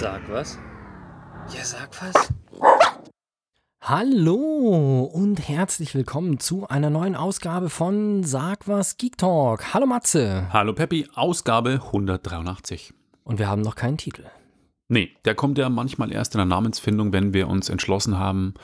Sag was? Ja, sag was. Hallo und herzlich willkommen zu einer neuen Ausgabe von Sag was Geek Talk. Hallo Matze. Hallo Peppi, Ausgabe 183. Und wir haben noch keinen Titel. Nee, der kommt ja manchmal erst in der Namensfindung, wenn wir uns entschlossen haben,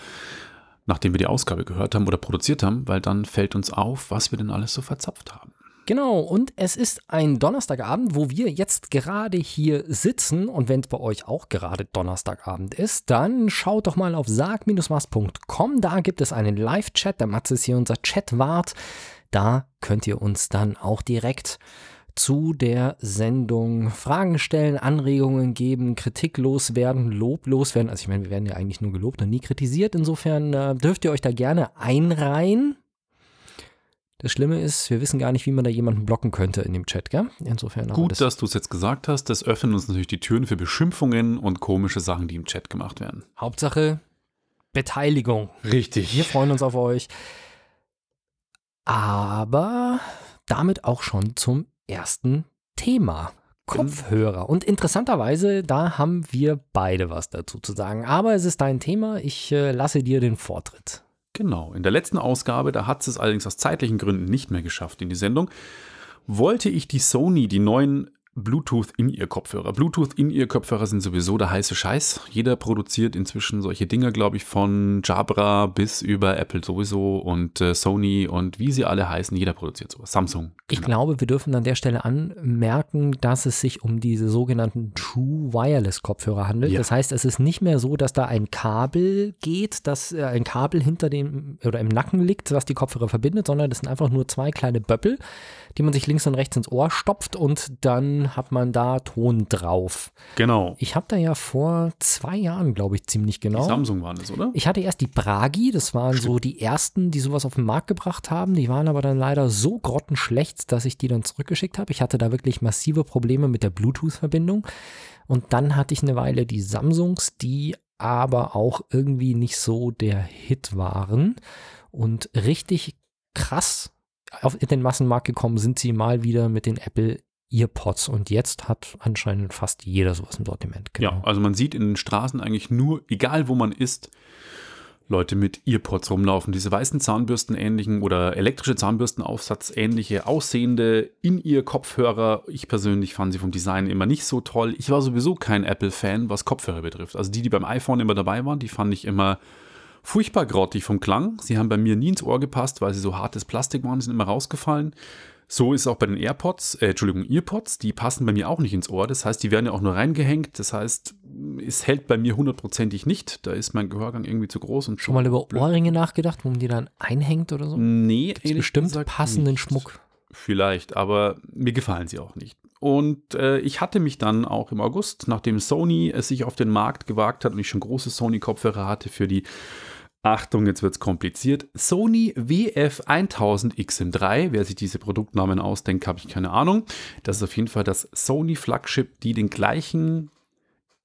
nachdem wir die Ausgabe gehört haben oder produziert haben, weil dann fällt uns auf, was wir denn alles so verzapft haben. Genau, und es ist ein Donnerstagabend, wo wir jetzt gerade hier sitzen. Und wenn es bei euch auch gerade Donnerstagabend ist, dann schaut doch mal auf sag-was.com. Da gibt es einen Live-Chat. Der Matze ist hier unser Chatwart. Da könnt ihr uns dann auch direkt zu der Sendung Fragen stellen, Anregungen geben, Kritik loswerden, Lob loswerden. Also ich meine, wir werden ja eigentlich nur gelobt und nie kritisiert. Insofern äh, dürft ihr euch da gerne einreihen. Das Schlimme ist, wir wissen gar nicht, wie man da jemanden blocken könnte in dem Chat, gell? Insofern Gut, das dass du es jetzt gesagt hast. Das öffnet uns natürlich die Türen für Beschimpfungen und komische Sachen, die im Chat gemacht werden. Hauptsache Beteiligung. Richtig. Wir freuen uns auf euch. Aber damit auch schon zum ersten Thema. Kopfhörer. Und interessanterweise, da haben wir beide was dazu zu sagen. Aber es ist dein Thema. Ich äh, lasse dir den Vortritt. Genau. In der letzten Ausgabe, da hat es allerdings aus zeitlichen Gründen nicht mehr geschafft in die Sendung, wollte ich die Sony, die neuen Bluetooth-In-Ear-Kopfhörer. Bluetooth-In-Ear-Kopfhörer sind sowieso der heiße Scheiß. Jeder produziert inzwischen solche Dinger, glaube ich, von Jabra bis über Apple sowieso und äh, Sony und wie sie alle heißen. Jeder produziert sowas. Samsung. Ich genau. glaube, wir dürfen an der Stelle anmerken, dass es sich um diese sogenannten True Wireless Kopfhörer handelt. Ja. Das heißt, es ist nicht mehr so, dass da ein Kabel geht, dass äh, ein Kabel hinter dem oder im Nacken liegt, was die Kopfhörer verbindet, sondern das sind einfach nur zwei kleine Böppel, die man sich links und rechts ins Ohr stopft und dann hat man da Ton drauf. Genau. Ich habe da ja vor zwei Jahren, glaube ich, ziemlich genau. Die Samsung waren das, oder? Ich hatte erst die Bragi, das waren so die ersten, die sowas auf den Markt gebracht haben. Die waren aber dann leider so grottenschlecht, dass ich die dann zurückgeschickt habe. Ich hatte da wirklich massive Probleme mit der Bluetooth-Verbindung. Und dann hatte ich eine Weile die Samsungs, die aber auch irgendwie nicht so der Hit waren. Und richtig krass auf in den Massenmarkt gekommen sind sie mal wieder mit den Apple Earpods und jetzt hat anscheinend fast jeder sowas im Sortiment. Genau. Ja, also man sieht in den Straßen eigentlich nur, egal wo man ist, Leute mit Earpods rumlaufen. Diese weißen Zahnbürsten ähnlichen oder elektrische Zahnbürstenaufsatz ähnliche aussehende In-Ear-Kopfhörer. Ich persönlich fand sie vom Design immer nicht so toll. Ich war sowieso kein Apple-Fan, was Kopfhörer betrifft. Also die, die beim iPhone immer dabei waren, die fand ich immer furchtbar grottig vom Klang. Sie haben bei mir nie ins Ohr gepasst, weil sie so hartes Plastik waren, sind immer rausgefallen. So ist es auch bei den AirPods, äh, Entschuldigung, EarPods, die passen bei mir auch nicht ins Ohr. Das heißt, die werden ja auch nur reingehängt. Das heißt, es hält bei mir hundertprozentig nicht. Da ist mein Gehörgang irgendwie zu groß und schon mal über blöd. Ohrringe nachgedacht, wo man die dann einhängt oder so? Nee, Gibt's bestimmt passenden nicht. Schmuck. Vielleicht, aber mir gefallen sie auch nicht. Und äh, ich hatte mich dann auch im August, nachdem Sony es sich auf den Markt gewagt hat und ich schon große Sony-Kopfhörer hatte für die Achtung, jetzt wird es kompliziert. Sony WF1000 XM3. Wer sich diese Produktnamen ausdenkt, habe ich keine Ahnung. Das ist auf jeden Fall das Sony Flagship, die den gleichen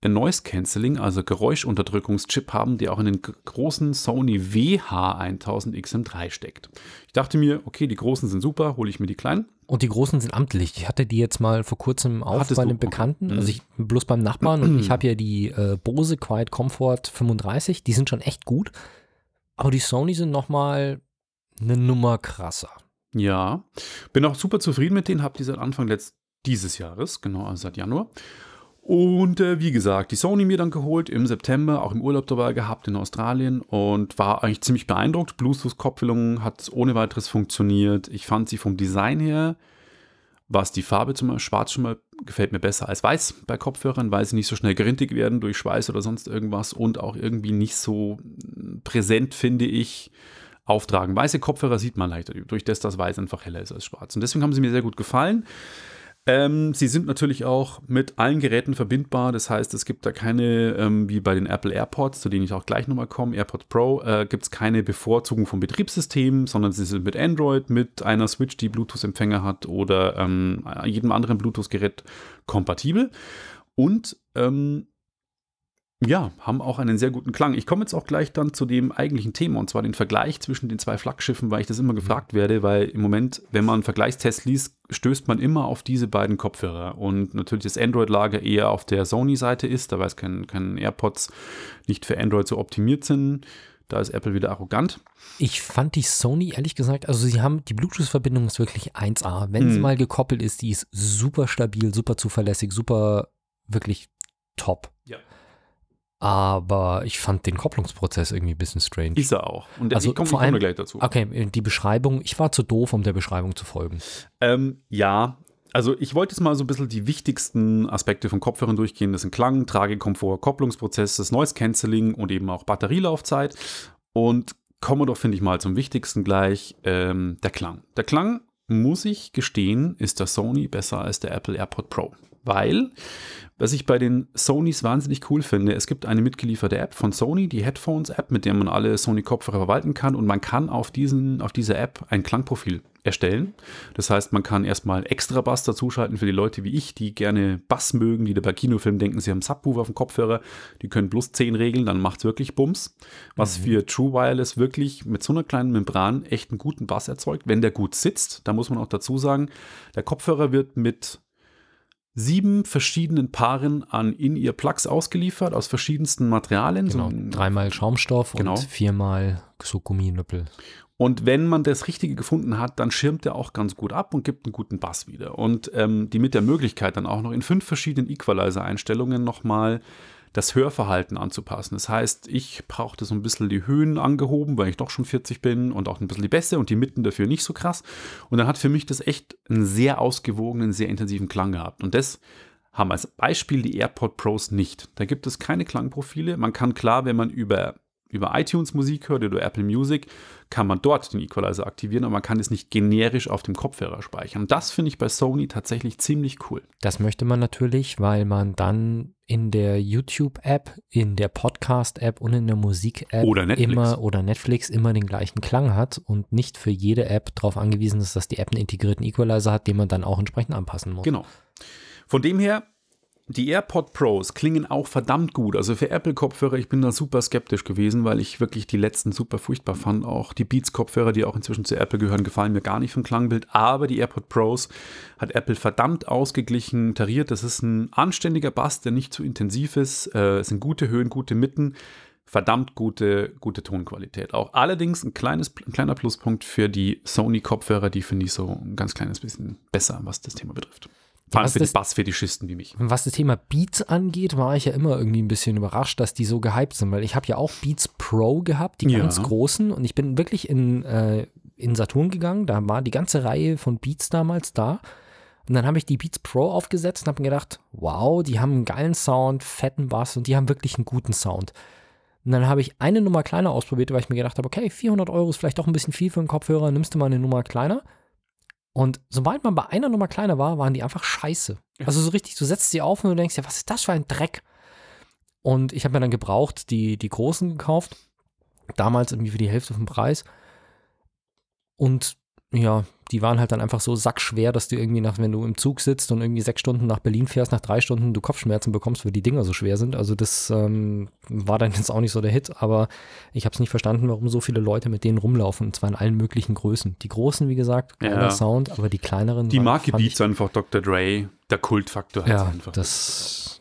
Noise Cancelling, also Geräuschunterdrückungschip haben, der auch in den großen Sony WH1000 XM3 steckt. Ich dachte mir, okay, die großen sind super, hole ich mir die kleinen. Und die großen sind amtlich. Ich hatte die jetzt mal vor kurzem auf Hattest bei einem Bekannten, okay. Mhm. also ich bloß beim Nachbarn und ich habe ja die äh, Bose Quiet Comfort 35, die sind schon echt gut. Aber die Sony sind nochmal eine Nummer krasser. Ja, bin auch super zufrieden mit denen, habe die seit Anfang letzt dieses Jahres, genau, also seit Januar. Und äh, wie gesagt, die Sony mir dann geholt im September, auch im Urlaub dabei gehabt in Australien und war eigentlich ziemlich beeindruckt. Bluetooth-Kopplung hat ohne weiteres funktioniert. Ich fand sie vom Design her, was die Farbe zum Beispiel, schwarz schon mal gefällt mir besser als weiß bei Kopfhörern, weil sie nicht so schnell gerintig werden durch Schweiß oder sonst irgendwas und auch irgendwie nicht so präsent, finde ich, auftragen. Weiße Kopfhörer sieht man leichter, durch das das Weiß einfach heller ist als schwarz. Und deswegen haben sie mir sehr gut gefallen. Ähm, sie sind natürlich auch mit allen Geräten verbindbar. Das heißt, es gibt da keine, ähm, wie bei den Apple AirPods, zu denen ich auch gleich nochmal komme, AirPods Pro, äh, gibt es keine Bevorzugung vom Betriebssystem, sondern sie sind mit Android, mit einer Switch, die Bluetooth-Empfänger hat oder ähm, jedem anderen Bluetooth-Gerät kompatibel. Und ähm, Ja, haben auch einen sehr guten Klang. Ich komme jetzt auch gleich dann zu dem eigentlichen Thema und zwar den Vergleich zwischen den zwei Flaggschiffen, weil ich das immer gefragt werde, weil im Moment, wenn man einen Vergleichstest liest, stößt man immer auf diese beiden Kopfhörer und natürlich das Android-Lager eher auf der Sony-Seite ist, da weiß kein, kein AirPods nicht für Android so optimiert sind. Da ist Apple wieder arrogant. Ich fand die Sony, ehrlich gesagt, also sie haben, die Bluetooth-Verbindung ist wirklich 1A. Wenn sie Hm. mal gekoppelt ist, die ist super stabil, super zuverlässig, super, wirklich top. Ja. Aber ich fand den Kopplungsprozess irgendwie ein bisschen strange. Ist er auch. Und Also ich komme komm gleich dazu. Okay, die Beschreibung, ich war zu doof, um der Beschreibung zu folgen. Ähm, ja, also ich wollte jetzt mal so ein bisschen die wichtigsten Aspekte von Kopfhörern durchgehen. Das sind Klang, Tragekomfort, Kopplungsprozess, das Noise Cancelling und eben auch Batterielaufzeit. Und kommen wir doch, finde ich mal, zum wichtigsten gleich, ähm, der Klang. Der Klang, muss ich gestehen, ist der Sony besser als der Apple AirPod Pro. Weil, was ich bei den Sonys wahnsinnig cool finde, es gibt eine mitgelieferte App von Sony, die Headphones-App, mit der man alle Sony-Kopfhörer verwalten kann und man kann auf, diesen, auf dieser App ein Klangprofil erstellen. Das heißt, man kann erstmal extra Bass dazuschalten für die Leute wie ich, die gerne Bass mögen, die da bei Kinofilmen denken, sie haben Subwoofer auf dem Kopfhörer, die können plus 10 regeln, dann macht es wirklich Bums. Was für True Wireless wirklich mit so einer kleinen Membran echt einen guten Bass erzeugt, wenn der gut sitzt. Da muss man auch dazu sagen, der Kopfhörer wird mit sieben verschiedenen Paaren an In-Ear-Plugs ausgeliefert, aus verschiedensten Materialien. Genau, So dreimal Schaumstoff Genau. und viermal so Gumminüppel. Und wenn man das Richtige gefunden hat, dann schirmt er auch ganz gut ab und gibt einen guten Bass wieder. Und ähm, die mit der Möglichkeit dann auch noch in fünf verschiedenen Equalizer-Einstellungen nochmal das Hörverhalten anzupassen. Das heißt, ich brauchte so ein bisschen die Höhen angehoben, weil ich doch schon 40 bin und auch ein bisschen die Bässe und die Mitten dafür nicht so krass. Und dann hat für mich das echt einen sehr ausgewogenen, sehr intensiven Klang gehabt. Und das haben als Beispiel die AirPod Pros nicht. Da gibt es keine Klangprofile. Man kann klar, wenn man über, über iTunes Musik hört oder Apple Music, kann man dort den Equalizer aktivieren, aber man kann es nicht generisch auf dem Kopfhörer speichern. Und das finde ich bei Sony tatsächlich ziemlich cool. Das möchte man natürlich, weil man dann in der YouTube-App, in der Podcast-App und in der Musik-App Oder Netflix. immer oder Netflix immer den gleichen Klang hat und nicht für jede App darauf angewiesen ist, dass die App einen integrierten Equalizer hat, den man dann auch entsprechend anpassen muss. Genau. Von dem her, die AirPod Pros klingen auch verdammt gut. Also für Apple-Kopfhörer, ich bin da super skeptisch gewesen, weil ich wirklich die letzten super furchtbar fand. Auch die Beats-Kopfhörer, die auch inzwischen zu Apple gehören, gefallen mir gar nicht vom Klangbild. Aber die AirPod Pros hat Apple verdammt ausgeglichen tariert. Das ist ein anständiger Bass, der nicht zu intensiv ist. Äh, es sind gute Höhen, gute Mitten. Verdammt gute, gute Tonqualität. Auch allerdings ein, kleines, ein kleiner Pluspunkt für die Sony-Kopfhörer, die finde ich so ein ganz kleines bisschen besser, was das Thema betrifft. Vor allem Was für die das- Bassfetischisten wie mich. Was das Thema Beats angeht, war ich ja immer irgendwie ein bisschen überrascht, dass die so gehypt sind, weil ich habe ja auch Beats Pro gehabt, die Ja. ganz großen, und ich bin wirklich in, äh, in Saturn gegangen, da war die ganze Reihe von Beats damals da. Und dann habe ich die Beats Pro aufgesetzt und habe mir gedacht, wow, die haben einen geilen Sound, fetten Bass und die haben wirklich einen guten Sound. Und dann habe ich eine Nummer kleiner ausprobiert, weil ich mir gedacht habe, okay, 400 Euro ist vielleicht doch ein bisschen viel für einen Kopfhörer, nimmst du mal eine Nummer kleiner. Und sobald man bei einer Nummer kleiner war, waren die einfach scheiße. Also so richtig, du setzt sie auf und du denkst ja, was ist das für ein Dreck? Und ich habe mir dann gebraucht die, die großen gekauft. Damals irgendwie für die Hälfte vom Preis. Und ja, die waren halt dann einfach so sackschwer, dass du irgendwie nach, wenn du im Zug sitzt und irgendwie sechs Stunden nach Berlin fährst, nach drei Stunden du Kopfschmerzen bekommst, weil die Dinger so schwer sind. Also das ähm, war dann jetzt auch nicht so der Hit, aber ich habe es nicht verstanden, warum so viele Leute mit denen rumlaufen, und zwar in allen möglichen Größen. Die großen, wie gesagt, geiler Ja. Sound, aber die kleineren. Die Marke Beats einfach Dr. Dre, der Kultfaktor hat Ja, einfach. das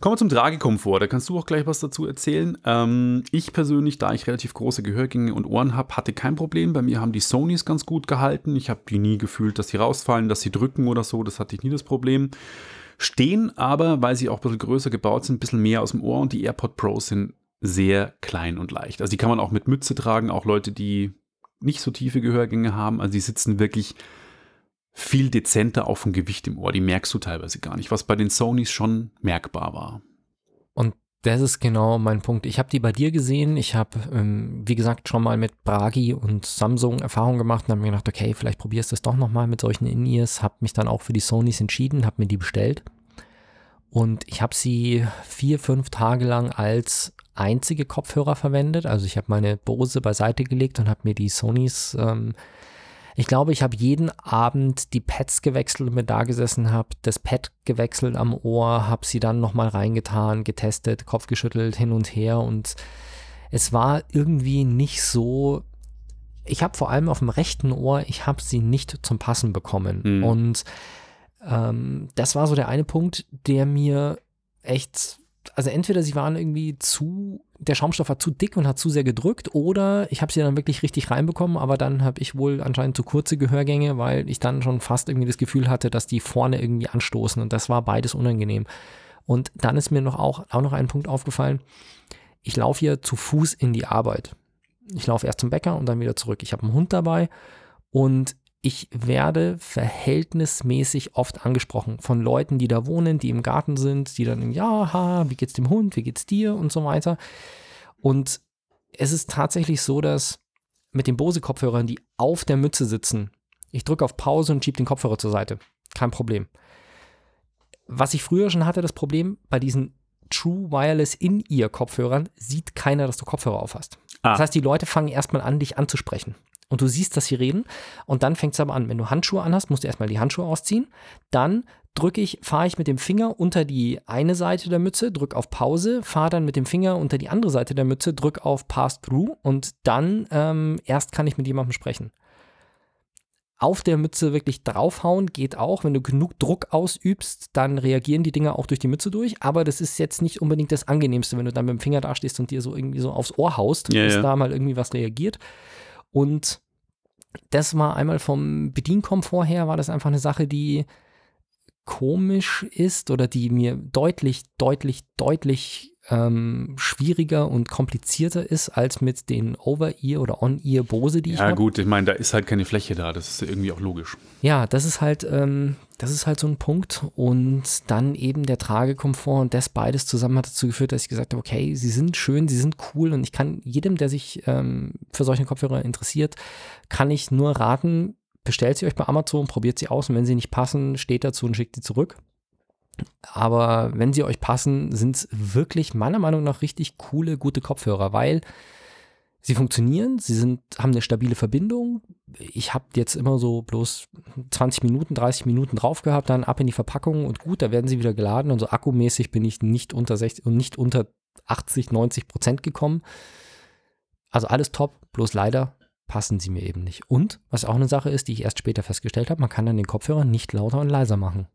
Kommen wir zum Tragekomfort. Da kannst du auch gleich was dazu erzählen. Ähm, ich persönlich, da ich relativ große Gehörgänge und Ohren habe, hatte kein Problem. Bei mir haben die Sonys ganz gut gehalten. Ich habe die nie gefühlt, dass sie rausfallen, dass sie drücken oder so. Das hatte ich nie das Problem. Stehen aber, weil sie auch ein bisschen größer gebaut sind, ein bisschen mehr aus dem Ohr und die AirPod Pros sind sehr klein und leicht. Also die kann man auch mit Mütze tragen, auch Leute, die nicht so tiefe Gehörgänge haben. Also die sitzen wirklich viel dezenter auch vom Gewicht im Ohr. Die merkst du teilweise gar nicht, was bei den Sonys schon merkbar war. Und das ist genau mein Punkt. Ich habe die bei dir gesehen. Ich habe, ähm, wie gesagt, schon mal mit Bragi und Samsung Erfahrung gemacht und habe mir gedacht, okay, vielleicht probierst du es doch nochmal mit solchen In-Ears. Habe mich dann auch für die Sonys entschieden, habe mir die bestellt. Und ich habe sie vier, fünf Tage lang als einzige Kopfhörer verwendet. Also ich habe meine Bose beiseite gelegt und habe mir die Sonys ähm, Ich glaube, ich habe jeden Abend die Pads gewechselt und mir da gesessen, habe das Pad gewechselt am Ohr, habe sie dann nochmal reingetan, getestet, Kopf geschüttelt, hin und her und es war irgendwie nicht so. Ich habe vor allem auf dem rechten Ohr, ich habe sie nicht zum Passen bekommen. Mhm. Und ähm, das war so der eine Punkt, der mir echt, also entweder sie waren irgendwie zu, der Schaumstoff war zu dick und hat zu sehr gedrückt, oder ich habe sie dann wirklich richtig reinbekommen, aber dann habe ich wohl anscheinend zu kurze Gehörgänge, weil ich dann schon fast irgendwie das Gefühl hatte, dass die vorne irgendwie anstoßen und das war beides unangenehm. Und dann ist mir noch auch, auch noch ein Punkt aufgefallen. Ich laufe hier zu Fuß in die Arbeit. Ich laufe erst zum Bäcker und dann wieder zurück. Ich habe einen Hund dabei und ich werde verhältnismäßig oft angesprochen von Leuten, die da wohnen, die im Garten sind, die dann, ja, ha, wie geht's dem Hund, wie geht's dir und so weiter. Und es ist tatsächlich so, dass mit den Bose-Kopfhörern, die auf der Mütze sitzen, ich drücke auf Pause und schiebe den Kopfhörer zur Seite. Kein Problem. Was ich früher schon hatte, das Problem, bei diesen True Wireless In-Ear-Kopfhörern sieht keiner, dass du Kopfhörer auf hast. Ah. Das heißt, die Leute fangen erstmal an, dich anzusprechen. Und du siehst, dass sie reden. Und dann fängt es aber an. Wenn du Handschuhe anhast, musst du erstmal die Handschuhe ausziehen. Dann drücke ich, fahre ich mit dem Finger unter die eine Seite der Mütze, drücke auf Pause, fahre dann mit dem Finger unter die andere Seite der Mütze, drücke auf Pass-Through und dann ähm, erst kann ich mit jemandem sprechen. Auf der Mütze wirklich draufhauen geht auch. Wenn du genug Druck ausübst, dann reagieren die Dinger auch durch die Mütze durch. Aber das ist jetzt nicht unbedingt das Angenehmste, wenn du dann mit dem Finger dastehst und dir so irgendwie so aufs Ohr haust, Ja, bis ja. da mal irgendwie was reagiert. Und das war einmal vom Bedienkomfort her, war das einfach eine Sache, die komisch ist oder die mir deutlich, deutlich, deutlich ähm, schwieriger und komplizierter ist als mit den Over-Ear oder On-Ear Bose, die ich Ja, habe. gut, ich meine, da ist halt keine Fläche da. Das ist irgendwie auch logisch. Ja, das ist halt, ähm, das ist halt so ein Punkt. Und dann eben der Tragekomfort und das beides zusammen hat dazu geführt, dass ich gesagt habe, okay, sie sind schön, sie sind cool und ich kann jedem, der sich ähm, für solche Kopfhörer interessiert, kann ich nur raten, bestellt sie euch bei Amazon, probiert sie aus und wenn sie nicht passen, steht dazu und schickt sie zurück. Aber wenn sie euch passen, sind es wirklich meiner Meinung nach richtig coole, gute Kopfhörer, weil sie funktionieren, sie sind, haben eine stabile Verbindung. Ich habe jetzt immer so bloß 20 Minuten, 30 Minuten drauf gehabt, dann ab in die Verpackung und gut, da werden sie wieder geladen. Und so akkumäßig bin ich nicht unter 60 und nicht unter 80, 90 Prozent gekommen. Also alles top, bloß leider passen sie mir eben nicht. Und was auch eine Sache ist, die ich erst später festgestellt habe, man kann dann den Kopfhörer nicht lauter und leiser machen.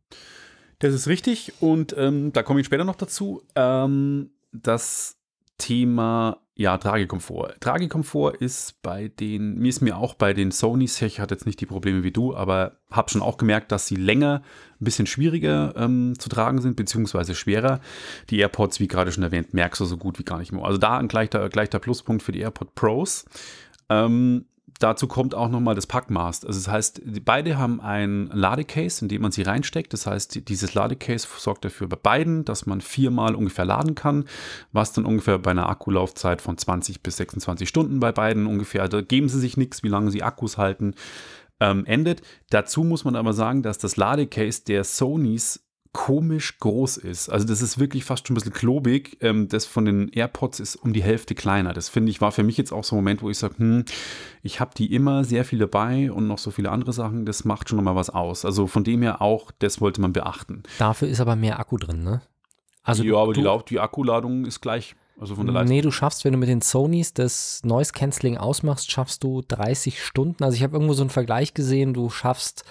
Das ist richtig und ähm, da komme ich später noch dazu. Ähm, das Thema, ja, Tragekomfort. Tragekomfort ist bei den, mir ist mir auch bei den Sonys, ich hatte jetzt nicht die Probleme wie du, aber habe schon auch gemerkt, dass sie länger ein bisschen schwieriger ähm, zu tragen sind, beziehungsweise schwerer. Die AirPods, wie gerade schon erwähnt, merkst du so gut wie gar nicht mehr. Also da ein gleicher, gleicher Pluspunkt für die AirPod Pros. Ähm, dazu kommt auch nochmal das Packmaß. Also das heißt, beide haben ein Ladecase, in dem man sie reinsteckt. Das heißt, die- dieses Ladecase sorgt dafür bei beiden, dass man viermal ungefähr laden kann, was dann ungefähr bei einer Akkulaufzeit von 20 bis 26 Stunden bei beiden ungefähr, da geben sie sich nichts, wie lange sie Akkus halten, ähm, endet. Dazu muss man aber sagen, dass das Ladecase der Sonys komisch groß ist. Also das ist wirklich fast schon ein bisschen klobig. Ähm, das von den AirPods ist um die Hälfte kleiner. Das finde ich, war für mich jetzt auch so ein Moment, wo ich sage, hm, ich habe die immer sehr viel dabei und noch so viele andere Sachen. Das macht schon nochmal was aus. Also von dem her auch, das wollte man beachten. Dafür ist aber mehr Akku drin, ne? Also ja, aber du, die, Lauf die Akkuladung ist gleich. Also von der Leistung. Nee, du schaffst, wenn du mit den Sonys das Noise Cancelling ausmachst, schaffst du 30 Stunden. Also ich habe irgendwo so einen Vergleich gesehen, du schaffst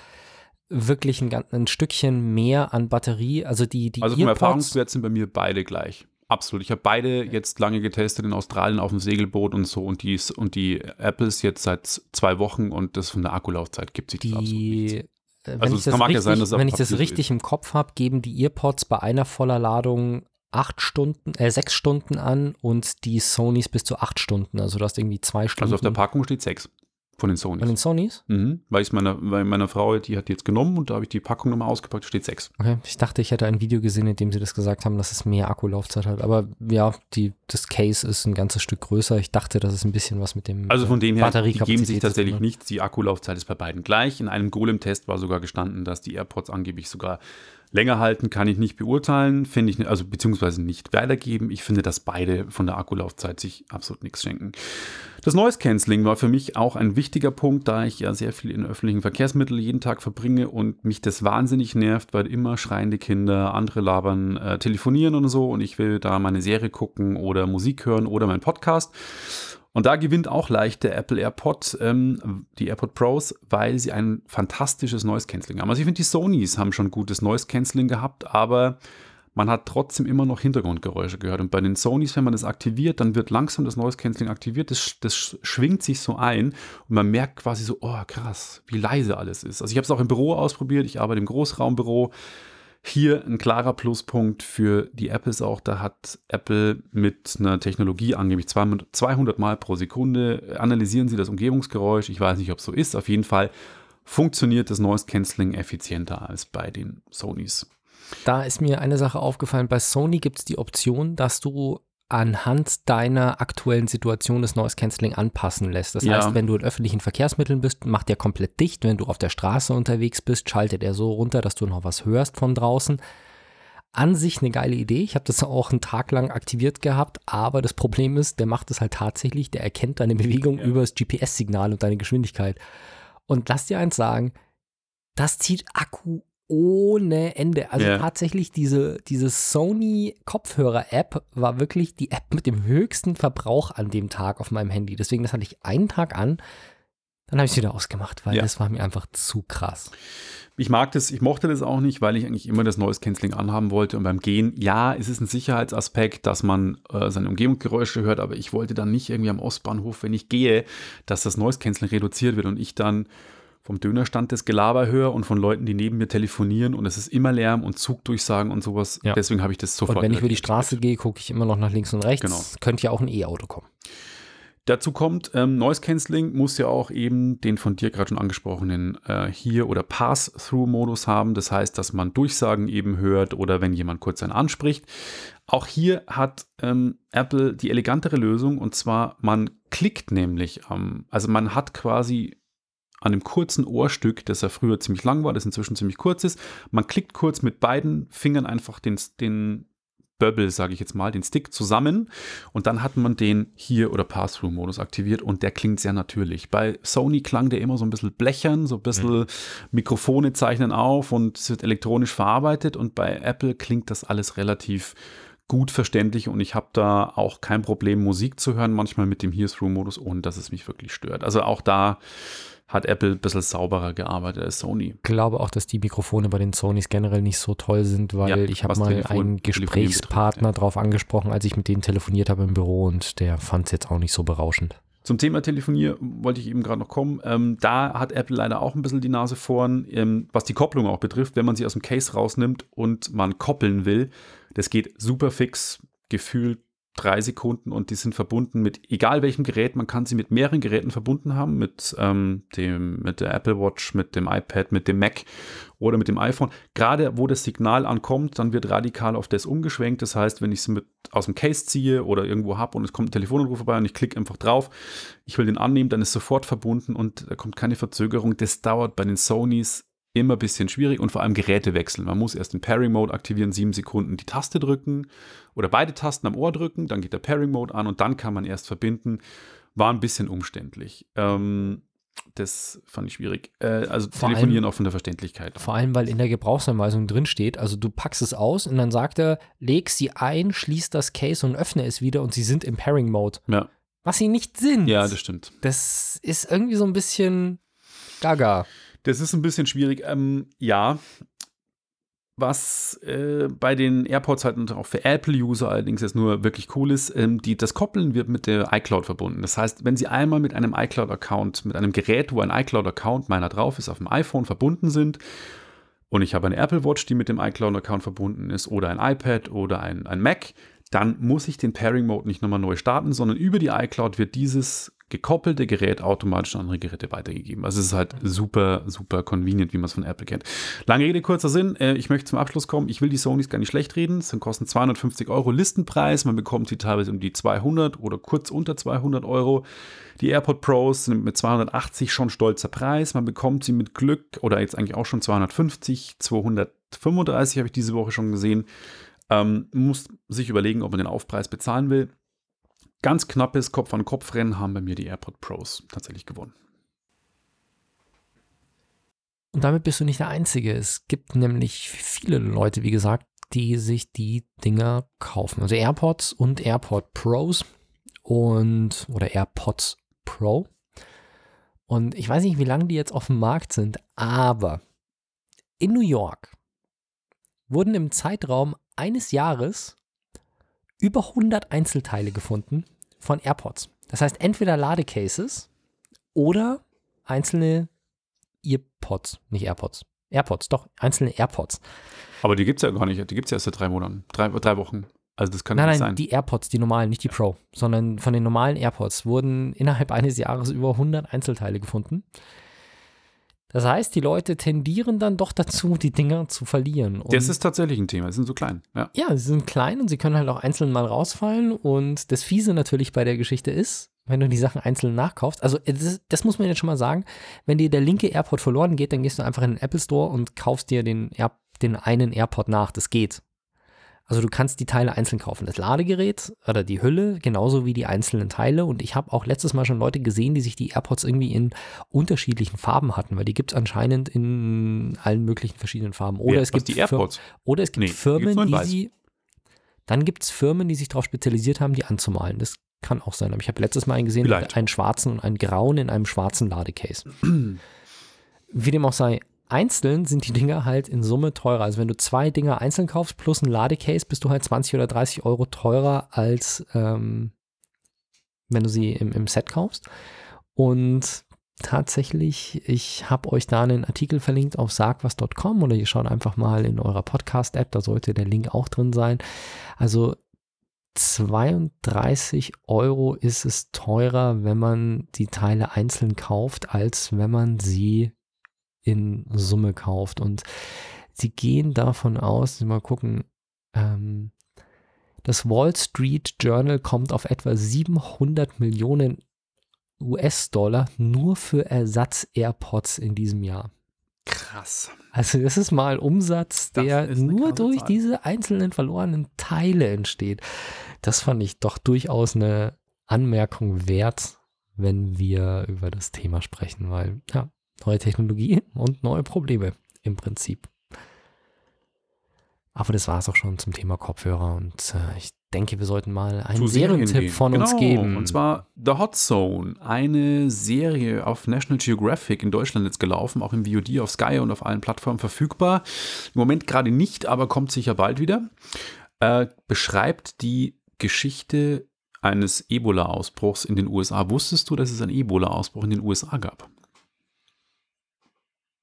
wirklich ein, ein Stückchen mehr an Batterie. Also die, die Also vom Earpods- Erfahrungswert sind bei mir beide gleich. Absolut. Ich habe beide jetzt lange getestet in Australien auf dem Segelboot und so und die, und die Apples jetzt seit zwei Wochen und das von der Akkulaufzeit gibt sich das absolut nichts. die, äh, wenn Also ich das kann- mag ja richtig, sein, auf wenn ich das richtig ist. im Kopf habe, geben die Earpods bei einer voller Ladung acht Stunden, äh, sechs Stunden an und die Sonys bis zu acht Stunden. Also du hast irgendwie zwei Stunden. Also auf der Packung steht sechs von den Bei den Sonys. Sonys? Mhm, weil ich meiner, weil meine Frau, die hat die jetzt genommen und da habe ich die Packung nochmal ausgepackt, steht sechs. Okay, ich dachte, ich hätte ein Video gesehen, in dem sie das gesagt haben, dass es mehr Akkulaufzeit hat. Aber ja, die, das Case ist ein ganzes Stück größer. Ich dachte, dass es ein bisschen was mit dem Also von dem her, die geben sich tatsächlich hat. nichts. Die Akkulaufzeit ist bei beiden gleich. In einem Golem-Test war sogar gestanden, dass die AirPods angeblich sogar Länger halten kann ich nicht beurteilen, finde ich, also beziehungsweise nicht weitergeben. Ich finde, dass beide von der Akkulaufzeit sich absolut nichts schenken. Das Noise Cancelling war für mich auch ein wichtiger Punkt, da ich ja sehr viel in öffentlichen Verkehrsmitteln jeden Tag verbringe und mich das wahnsinnig nervt, weil immer schreiende Kinder, andere labern, äh, telefonieren und so und ich will da meine Serie gucken oder Musik hören oder meinen Podcast. Und da gewinnt auch leicht der Apple AirPod, ähm, die AirPod Pros, weil sie ein fantastisches Noise Cancelling haben. Also ich finde, die Sonys haben schon gutes Noise Cancelling gehabt, aber man hat trotzdem immer noch Hintergrundgeräusche gehört. Und bei den Sonys, wenn man das aktiviert, dann wird langsam das Noise Cancelling aktiviert. Das, das schwingt sich so ein und man merkt quasi so, oh krass, wie leise alles ist. Also ich habe es auch im Büro ausprobiert. Ich arbeite im Großraumbüro. Hier ein klarer Pluspunkt für die Apples auch. Da hat Apple mit einer Technologie angeblich 200 Mal pro Sekunde analysieren sie das Umgebungsgeräusch. Ich weiß nicht, ob es so ist. Auf jeden Fall funktioniert das Noise Cancelling effizienter als bei den Sonys. Da ist mir eine Sache aufgefallen. Bei Sony gibt es die Option, dass du anhand deiner aktuellen Situation das Noise Cancelling anpassen lässt. Das Ja. heißt, wenn du in öffentlichen Verkehrsmitteln bist, macht der komplett dicht. Wenn du auf der Straße unterwegs bist, schaltet er so runter, dass du noch was hörst von draußen. An sich eine geile Idee. Ich habe das auch einen Tag lang aktiviert gehabt, aber das Problem ist, der macht es halt tatsächlich, der erkennt deine Bewegung über das GPS-Signal und deine Geschwindigkeit. Und lass dir eins sagen, das zieht Akku ohne Ende. Also Ja. tatsächlich diese, diese Sony Kopfhörer-App war wirklich die App mit dem höchsten Verbrauch an dem Tag auf meinem Handy. Deswegen, das hatte ich einen Tag an, dann habe ich es wieder ausgemacht, weil Ja. das war mir einfach zu krass. Ich mag das, ich mochte das auch nicht, weil ich eigentlich immer das Noise Cancelling anhaben wollte. Und beim Gehen, ja, es ist ein Sicherheitsaspekt, dass man äh, seine Umgebungsgeräusche hört, aber ich wollte dann nicht irgendwie am Ostbahnhof, wenn ich gehe, dass das Noise Cancelling reduziert wird und ich dann vom Dönerstand das Gelaber höre und von Leuten, die neben mir telefonieren und es ist immer Lärm und Zugdurchsagen und sowas. Ja. Deswegen habe ich das sofort. Und wenn ich über die. Straße gehe, gucke ich immer noch nach links und rechts. Genau. Könnte ja auch ein E-Auto kommen. Dazu kommt, ähm, Noise Cancelling muss ja auch eben den von dir gerade schon angesprochenen äh, Hier- oder Pass-Through-Modus haben. Das heißt, dass man Durchsagen eben hört oder wenn jemand kurz einen anspricht. Auch hier hat ähm, Apple die elegantere Lösung und zwar, man klickt nämlich am, also man hat quasi an dem kurzen Ohrstück, das ja früher ziemlich lang war, das inzwischen ziemlich kurz ist, man klickt kurz mit beiden Fingern einfach den, den Bubble, sage ich jetzt mal, den Stick zusammen und dann hat man den Hier- oder Pass-Through-Modus aktiviert und der klingt sehr natürlich. Bei Sony klang der immer so ein bisschen blechern, so ein bisschen Mikrofone zeichnen auf und es wird elektronisch verarbeitet und bei Apple klingt das alles relativ gut verständlich und ich habe da auch kein Problem, Musik zu hören, manchmal mit dem Hear-Through-Modus, ohne dass es mich wirklich stört. Also auch da hat Apple ein bisschen sauberer gearbeitet als Sony. Ich glaube auch, dass die Mikrofone bei den Sonys generell nicht so toll sind, weil Ja, ich habe mal Telefon- einen Gesprächspartner betrifft, drauf angesprochen, als ich mit denen telefoniert habe im Büro und der fand es jetzt auch nicht so berauschend. Zum Thema Telefonier wollte ich eben gerade noch kommen. Ähm, da hat Apple leider auch ein bisschen die Nase vorn, ähm, was die Kopplung auch betrifft. Wenn man sie aus dem Case rausnimmt und man koppeln will, das geht super fix, gefühlt drei Sekunden und die sind verbunden mit egal welchem Gerät. Man kann sie mit mehreren Geräten verbunden haben, mit, ähm, dem, mit der Apple Watch, mit dem iPad, mit dem Mac oder mit dem iPhone. Gerade wo das Signal ankommt, dann wird radikal auf das umgeschwenkt. Das heißt, wenn ich mit aus dem Case ziehe oder irgendwo habe und es kommt ein Telefonanruf vorbei und ich klicke einfach drauf, ich will den annehmen, dann ist sofort verbunden und da kommt keine Verzögerung. Das dauert bei den Sonys immer ein bisschen schwierig und vor allem Geräte wechseln. Man muss erst den Pairing Mode aktivieren, sieben Sekunden die Taste drücken oder beide Tasten am Ohr drücken, dann geht der Pairing Mode an und dann kann man erst verbinden. War ein bisschen umständlich. Ähm, das fand ich schwierig. Äh, also Vor telefonieren auch von der Verständlichkeit. Vor allem, weil in der Gebrauchsanweisung drin steht, also du packst es aus und dann sagt er, leg sie ein, schließ das Case und öffne es wieder und sie sind im Pairing Mode. Ja, Was sie nicht sind. ja, das stimmt. Das ist irgendwie so ein bisschen gaga. Das ist ein bisschen schwierig. Ähm, ja. Was äh, bei den AirPods halt und auch für Apple-User allerdings jetzt nur wirklich cool ist, ähm, die, das Koppeln wird mit der iCloud verbunden. Das heißt, wenn Sie einmal mit einem iCloud-Account, mit einem Gerät, wo ein iCloud-Account meiner drauf ist, auf dem iPhone verbunden sind, und ich habe eine Apple Watch, die mit dem iCloud-Account verbunden ist, oder ein iPad oder ein, ein Mac, dann muss ich den Pairing-Mode nicht nochmal neu starten, sondern über die iCloud wird dieses gekoppelte Gerät automatisch an andere Geräte weitergegeben. Also es ist halt super, super convenient, wie man es von Apple kennt. Lange Rede, kurzer Sinn. Äh, ich möchte zum Abschluss kommen. Ich will die Sonys gar nicht schlecht reden. Es kosten 250 Euro Listenpreis. Man bekommt sie teilweise um die 200 oder kurz unter 200 Euro. Die AirPod Pros sind mit 280 schon stolzer Preis. Man bekommt sie mit Glück oder jetzt eigentlich auch schon 250, 200 35 habe ich diese Woche schon gesehen. Ähm, muss sich überlegen, ob man den Aufpreis bezahlen will. Ganz knappes Kopf-an-Kopf-Rennen haben bei mir die AirPod Pros tatsächlich gewonnen. Und damit bist du nicht der Einzige. Es gibt nämlich viele Leute, wie gesagt, die sich die Dinger kaufen. Also AirPods und AirPod Pros und oder AirPods Pro. Und ich weiß nicht, wie lange die jetzt auf dem Markt sind, aber in New York wurden im Zeitraum eines Jahres über 100 Einzelteile gefunden von AirPods. Das heißt entweder Ladecases oder einzelne Earpods, nicht AirPods. AirPods, doch, einzelne AirPods. Aber die gibt es ja gar nicht. Die gibt es ja erst seit drei Monaten, drei, drei Wochen. Also das kann nein, nicht nein, sein. die AirPods, die normalen, nicht die Pro, sondern von den normalen AirPods wurden innerhalb eines Jahres über 100 Einzelteile gefunden. Das heißt, die Leute tendieren dann doch dazu, die Dinger zu verlieren. Und das ist tatsächlich ein Thema. Die sind so klein. Ja. ja, sie sind klein und sie können halt auch einzeln mal rausfallen. Und das Fiese natürlich bei der Geschichte ist, wenn du die Sachen einzeln nachkaufst. Also das, das, muss man jetzt schon mal sagen. Wenn dir der linke AirPod verloren geht, dann gehst du einfach in den Apple Store und kaufst dir den, Air, den einen AirPod nach. Das geht. Also du kannst die Teile einzeln kaufen. Das Ladegerät oder die Hülle, genauso wie die einzelnen Teile. Und ich habe auch letztes Mal schon Leute gesehen, die sich die AirPods irgendwie in unterschiedlichen Farben hatten, weil die gibt es anscheinend in allen möglichen verschiedenen Farben. Oder Ja, es gibt die AirPods. Fir oder es gibt Nee, Firmen, die sie. Dann gibt es Firmen, die sich darauf spezialisiert haben, die anzumalen. Das kann auch sein. Aber ich habe letztes Mal einen gesehen, Vielleicht. einen schwarzen und einen grauen in einem schwarzen Ladecase. Wie dem auch sei, einzeln sind die Dinger halt in Summe teurer. Also wenn du zwei Dinger einzeln kaufst plus ein Ladecase, bist du halt 20 oder 30 Euro teurer als ähm, wenn du sie im, im Set kaufst. Und tatsächlich, ich habe euch da einen Artikel verlinkt auf sagwas.com oder ihr schaut einfach mal in eurer Podcast-App, da sollte der Link auch drin sein. Also 32 Euro ist es teurer, wenn man die Teile einzeln kauft, als wenn man sie in Summe kauft. Und sie gehen davon aus, mal gucken, ähm, das Wall Street Journal kommt auf etwa 700 Millionen US-Dollar nur für Ersatz-AirPods in diesem Jahr. Krass. Also das ist mal Umsatz, der nur durch Zahl. diese einzelnen verlorenen Teile entsteht. Das fand ich doch durchaus eine Anmerkung wert, wenn wir über das Thema sprechen, weil ja, neue Technologie und neue Probleme im Prinzip. Aber das war es auch schon zum Thema Kopfhörer und äh, ich denke, wir sollten mal einen Serien Serientipp von genau. uns geben. Und zwar The Hot Zone, eine Serie auf National Geographic in Deutschland jetzt gelaufen, auch im VOD auf Sky und auf allen Plattformen verfügbar. Im Moment gerade nicht, aber kommt sicher bald wieder. Äh, beschreibt die Geschichte eines Ebola-Ausbruchs in den USA. Wusstest du, dass es einen Ebola-Ausbruch in den USA gab?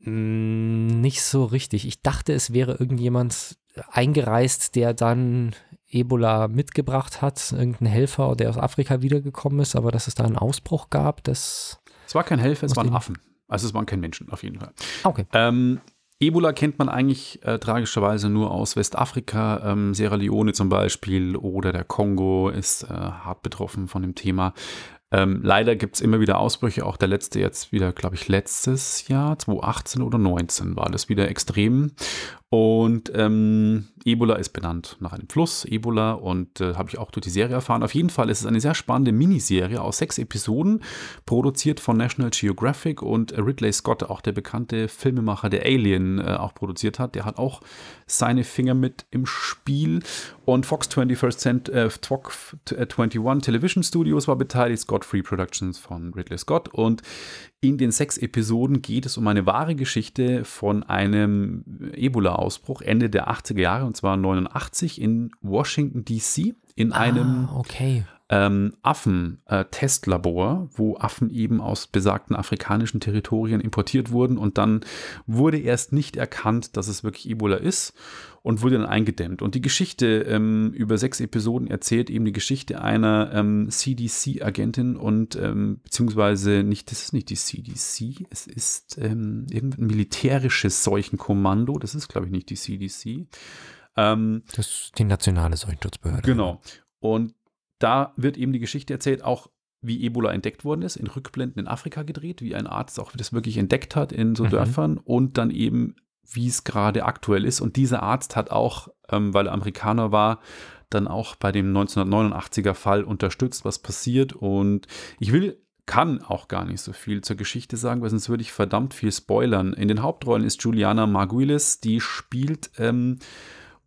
Nicht so richtig. Ich dachte, es wäre irgendjemand eingereist, der dann Ebola mitgebracht hat, irgendein Helfer, der aus Afrika wiedergekommen ist, aber dass es da einen Ausbruch gab, das. Es war kein Helfer, es waren Affen. Also es waren keine Menschen, auf jeden Fall. Okay. Ähm, Ebola kennt man eigentlich äh, tragischerweise nur aus Westafrika, ähm, Sierra Leone zum Beispiel oder der Kongo ist äh, hart betroffen von dem Thema. Ähm, leider gibt es immer wieder Ausbrüche, auch der letzte jetzt wieder, glaube ich, letztes Jahr, 2018 oder 19 war das wieder extrem. Und ähm, Ebola ist benannt nach einem Fluss, Ebola, und äh, habe ich auch durch die Serie erfahren. Auf jeden Fall ist es eine sehr spannende Miniserie aus sechs Episoden, produziert von National Geographic und äh, Ridley Scott, auch der bekannte Filmemacher, der Alien äh, auch produziert hat. Der hat auch seine Finger mit im Spiel. Und Fox 21st Cent, äh, Fox 21 Television Studios war beteiligt, Scott Free Productions von Ridley Scott. Und in den sechs Episoden geht es um eine wahre Geschichte von einem Ebola-Ausbruch Ende der 80er Jahre, und zwar 89 in Washington, D.C., in einem ah, okay. ähm, Affen-Testlabor, wo Affen eben aus besagten afrikanischen Territorien importiert wurden und dann wurde erst nicht erkannt, dass es wirklich Ebola ist und wurde dann eingedämmt. Und die Geschichte ähm, über sechs Episoden erzählt eben die Geschichte einer ähm, CDC-Agentin und ähm, beziehungsweise nicht, das ist nicht die CDC, es ist ähm, irgendein militärisches Seuchenkommando, das ist glaube ich nicht die CDC. Ähm, Das ist die nationale Seuchenschutzbehörde. Genau. Und da wird eben die Geschichte erzählt, auch wie Ebola entdeckt worden ist, in Rückblenden in Afrika gedreht, wie ein Arzt auch das wirklich entdeckt hat in so Mhm. Dörfern und dann eben wie es gerade aktuell ist. Und dieser Arzt hat auch, ähm, weil er Amerikaner war, dann auch bei dem 1989er Fall unterstützt, was passiert. Und ich will, kann auch gar nicht so viel zur Geschichte sagen, weil sonst würde ich verdammt viel spoilern. In den Hauptrollen ist Juliana Margulies, die spielt ähm,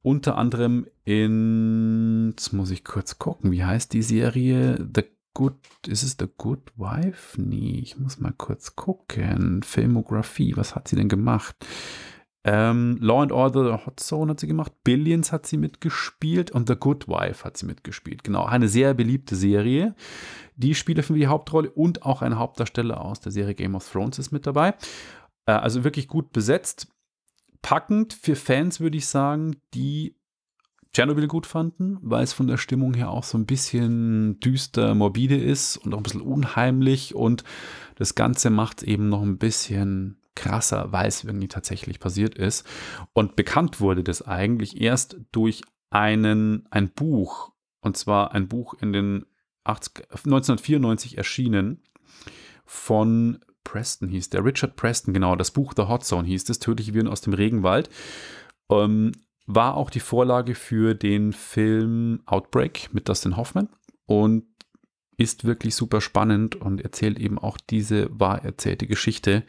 unter anderem in, jetzt muss ich kurz gucken, wie heißt die Serie? The Good, ist es The Good Wife? Nee, ich muss mal kurz gucken. Filmografie, was hat sie denn gemacht? Ähm, Law and Order Hot Zone hat sie gemacht, Billions hat sie mitgespielt und The Good Wife hat sie mitgespielt. Genau, eine sehr beliebte Serie. Die spielt für die Hauptrolle und auch ein Hauptdarsteller aus der Serie Game of Thrones ist mit dabei. Äh, also wirklich gut besetzt. Packend für Fans, würde ich sagen, die Chernobyl gut fanden, weil es von der Stimmung her auch so ein bisschen düster, morbide ist und auch ein bisschen unheimlich und das Ganze macht eben noch ein bisschen krasser, weil es irgendwie tatsächlich passiert ist. Und bekannt wurde das eigentlich erst durch einen, ein Buch, und zwar ein Buch in den 80, 1994 erschienen von Preston hieß der, Richard Preston, genau, das Buch The Hot Zone hieß es, Tödliche Viren aus dem Regenwald. Ähm, war auch die Vorlage für den Film Outbreak mit Dustin Hoffman und ist wirklich super spannend und erzählt eben auch diese wahr erzählte Geschichte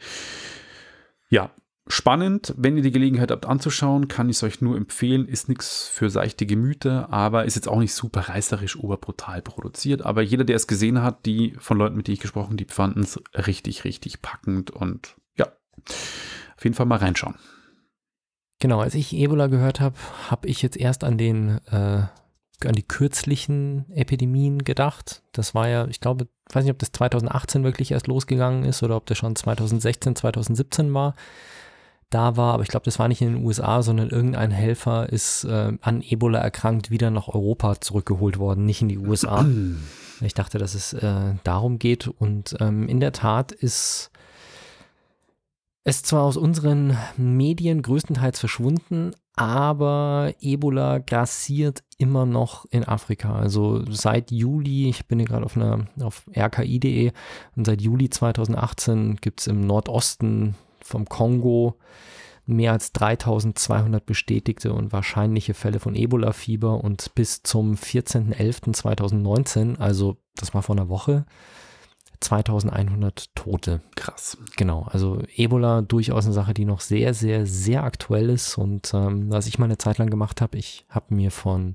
ja, spannend. Wenn ihr die Gelegenheit habt anzuschauen, kann ich es euch nur empfehlen. Ist nichts für seichte Gemüter, aber ist jetzt auch nicht super reißerisch, oberbrutal produziert. Aber jeder, der es gesehen hat, die von Leuten, mit denen ich gesprochen habe, die fanden es richtig, richtig packend und ja, auf jeden Fall mal reinschauen. Genau, als ich Ebola gehört habe, habe ich jetzt erst an den äh, an die kürzlichen Epidemien gedacht. Das war ja, ich glaube, ich weiß nicht, ob das 2018 wirklich erst losgegangen ist oder ob das schon 2016, 2017 war. Da war, aber ich glaube, das war nicht in den USA, sondern irgendein Helfer ist äh, an Ebola erkrankt, wieder nach Europa zurückgeholt worden, nicht in die USA. ich dachte, dass es äh, darum geht. Und ähm, in der Tat ist es zwar aus unseren Medien größtenteils verschwunden, aber Ebola grassiert immer noch in Afrika. Also seit Juli, ich bin hier gerade auf auf rki.de und seit Juli 2018 gibt es im Nordosten vom Kongo mehr als 3200 bestätigte und wahrscheinliche Fälle von Ebola-Fieber und bis zum 14.11.2019, also das war vor einer Woche, 2100 Tote. Krass. Genau, also Ebola durchaus eine Sache, die noch sehr, sehr, sehr aktuell ist. Und ähm, was ich mal eine Zeit lang gemacht habe, ich habe mir von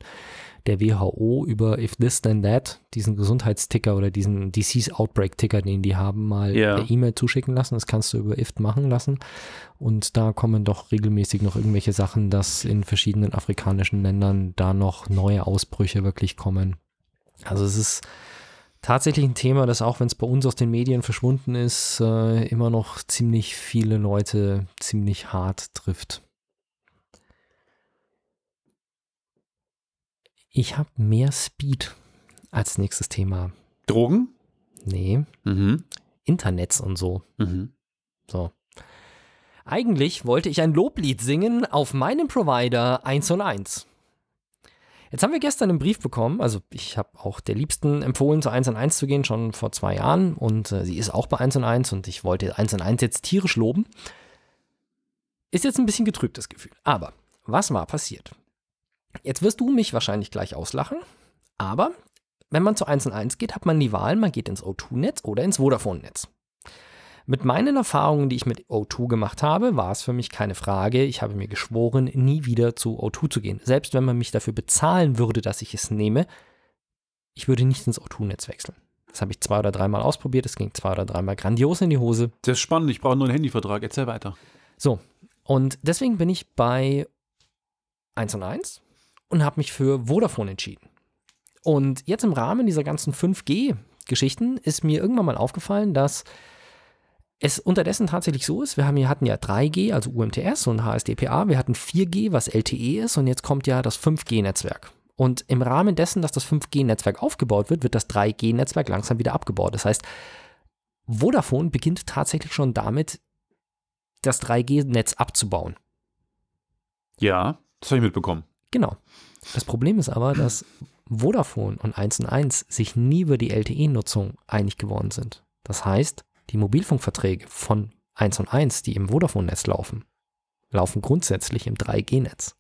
der WHO über If This Then That, diesen Gesundheitsticker oder diesen Disease Outbreak Ticker, den die haben, mal Ja. per E-Mail zuschicken lassen. Das kannst du über IFT machen lassen. Und da kommen doch regelmäßig noch irgendwelche Sachen, dass in verschiedenen afrikanischen Ländern da noch neue Ausbrüche wirklich kommen. Also es ist tatsächlich ein Thema, das auch wenn es bei uns aus den Medien verschwunden ist, äh, immer noch ziemlich viele Leute ziemlich hart trifft. Ich habe mehr Speed als nächstes Thema. Drogen? Nee, Mhm. Internets und so. Mhm. So. Eigentlich wollte ich ein Loblied singen auf meinem Provider 1 und 1. Jetzt haben wir gestern einen Brief bekommen, also ich habe auch der Liebsten empfohlen, zu 1 und 1 zu gehen, schon vor zwei Jahren und äh, sie ist auch bei 1 und 1 und ich wollte 1 und 1 jetzt tierisch loben. Ist jetzt ein bisschen getrübtes Gefühl, aber was war passiert? Jetzt wirst du mich wahrscheinlich gleich auslachen, aber wenn man zu 1 und 1 geht, hat man die Wahl, man geht ins O2-Netz oder ins Vodafone-Netz. Mit meinen Erfahrungen, die ich mit O2 gemacht habe, war es für mich keine Frage. Ich habe mir geschworen, nie wieder zu O2 zu gehen. Selbst wenn man mich dafür bezahlen würde, dass ich es nehme, ich würde nicht ins O2-Netz wechseln. Das habe ich zwei oder dreimal ausprobiert. Es ging zwei oder dreimal grandios in die Hose. Das ist spannend. Ich brauche nur einen Handyvertrag. Erzähl weiter. So, und deswegen bin ich bei 1 und 1 und habe mich für Vodafone entschieden. Und jetzt im Rahmen dieser ganzen 5G-Geschichten ist mir irgendwann mal aufgefallen, dass es unterdessen tatsächlich so ist, wir haben, wir hatten ja 3G, also UMTS und HSDPA, wir hatten 4G, was LTE ist und jetzt kommt ja das 5G-Netzwerk. Und im Rahmen dessen, dass das 5G-Netzwerk aufgebaut wird, wird das 3G-Netzwerk langsam wieder abgebaut. Das heißt, Vodafone beginnt tatsächlich schon damit, das 3G-Netz abzubauen. Ja, das habe ich mitbekommen. Genau. Das Problem ist aber, dass Vodafone und 1 und 1 sich nie über die LTE-Nutzung einig geworden sind. Das heißt, die Mobilfunkverträge von 1 und 1, die im Vodafone-Netz laufen, laufen grundsätzlich im 3G-Netz.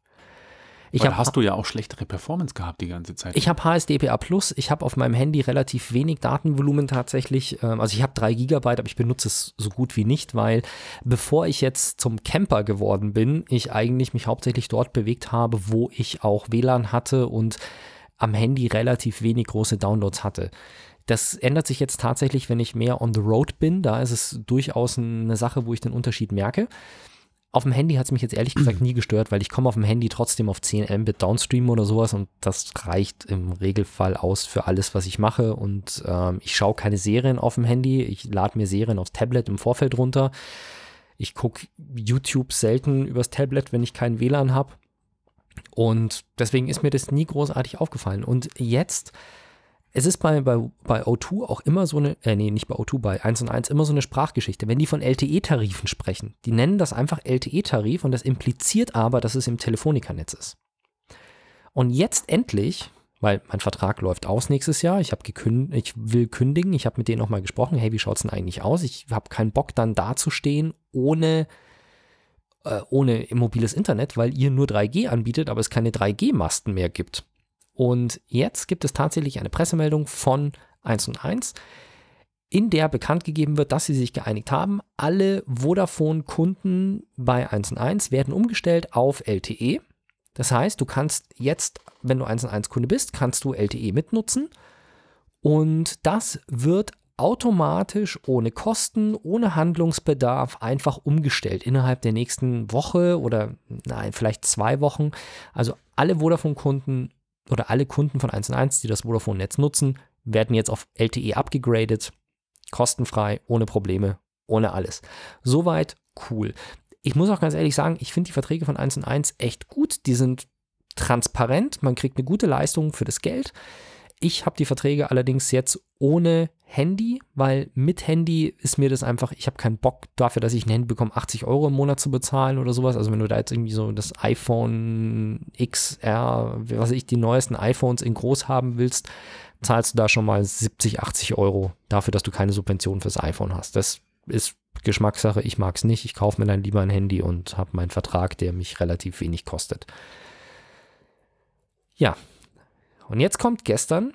Ich hab- hast du ja auch schlechtere Performance gehabt die ganze Zeit. Ich habe HSDPA Plus, ich habe auf meinem Handy relativ wenig Datenvolumen tatsächlich. Ähm, Also ich habe 3 Gigabyte, aber ich benutze es so gut wie nicht, weil bevor ich jetzt zum Camper geworden bin, ich eigentlich mich hauptsächlich dort bewegt habe, wo ich auch WLAN hatte und am Handy relativ wenig große Downloads hatte. Das ändert sich jetzt tatsächlich, wenn ich mehr on the road bin. Da ist es durchaus eine Sache, wo ich den Unterschied merke. Auf dem Handy hat es mich jetzt ehrlich gesagt nie gestört, weil ich komme auf dem Handy trotzdem auf 10 Mbit Downstream oder sowas und das reicht im Regelfall aus für alles, was ich mache. Und ähm, ich schaue keine Serien auf dem Handy. Ich lade mir Serien aufs Tablet im Vorfeld runter. Ich gucke YouTube selten übers Tablet, wenn ich kein WLAN habe. Und deswegen ist mir das nie großartig aufgefallen. Und jetzt, es ist bei, bei, bei O2 auch immer so eine, äh, nee, nicht bei O2, bei 1 und 1 immer so eine Sprachgeschichte. Wenn die von LTE-Tarifen sprechen, die nennen das einfach LTE-Tarif und das impliziert aber, dass es im Telefonikernetz ist. Und jetzt endlich, weil mein Vertrag läuft aus nächstes Jahr, ich gekündigt, ich will kündigen, ich habe mit denen auch mal gesprochen, hey, wie schaut es denn eigentlich aus? Ich habe keinen Bock dann dazustehen ohne äh, ohne mobiles Internet, weil ihr nur 3G anbietet, aber es keine 3G-Masten mehr gibt. Und jetzt gibt es tatsächlich eine Pressemeldung von 1 und 1, in der bekannt gegeben wird, dass sie sich geeinigt haben. Alle Vodafone-Kunden bei 1 und 1 werden umgestellt auf LTE. Das heißt, du kannst jetzt, wenn du 1 und 1 Kunde bist, kannst du LTE mitnutzen. Und das wird automatisch, ohne Kosten, ohne Handlungsbedarf einfach umgestellt innerhalb der nächsten Woche oder nein, vielleicht zwei Wochen. Also alle Vodafone-Kunden oder alle Kunden von 1 und 1, die das Vodafone-Netz nutzen, werden jetzt auf LTE abgegradet, kostenfrei, ohne Probleme, ohne alles. Soweit cool. Ich muss auch ganz ehrlich sagen, ich finde die Verträge von 1 und 1 echt gut. Die sind transparent, man kriegt eine gute Leistung für das Geld. Ich habe die Verträge allerdings jetzt ohne Handy, weil mit Handy ist mir das einfach, ich habe keinen Bock dafür, dass ich ein Handy bekomme, 80 Euro im Monat zu bezahlen oder sowas. Also wenn du da jetzt irgendwie so das iPhone XR, was weiß ich, die neuesten iPhones in groß haben willst, zahlst du da schon mal 70, 80 Euro dafür, dass du keine Subvention fürs iPhone hast. Das ist Geschmackssache, ich mag es nicht. Ich kaufe mir dann lieber ein Handy und habe meinen Vertrag, der mich relativ wenig kostet. Ja, und jetzt kommt gestern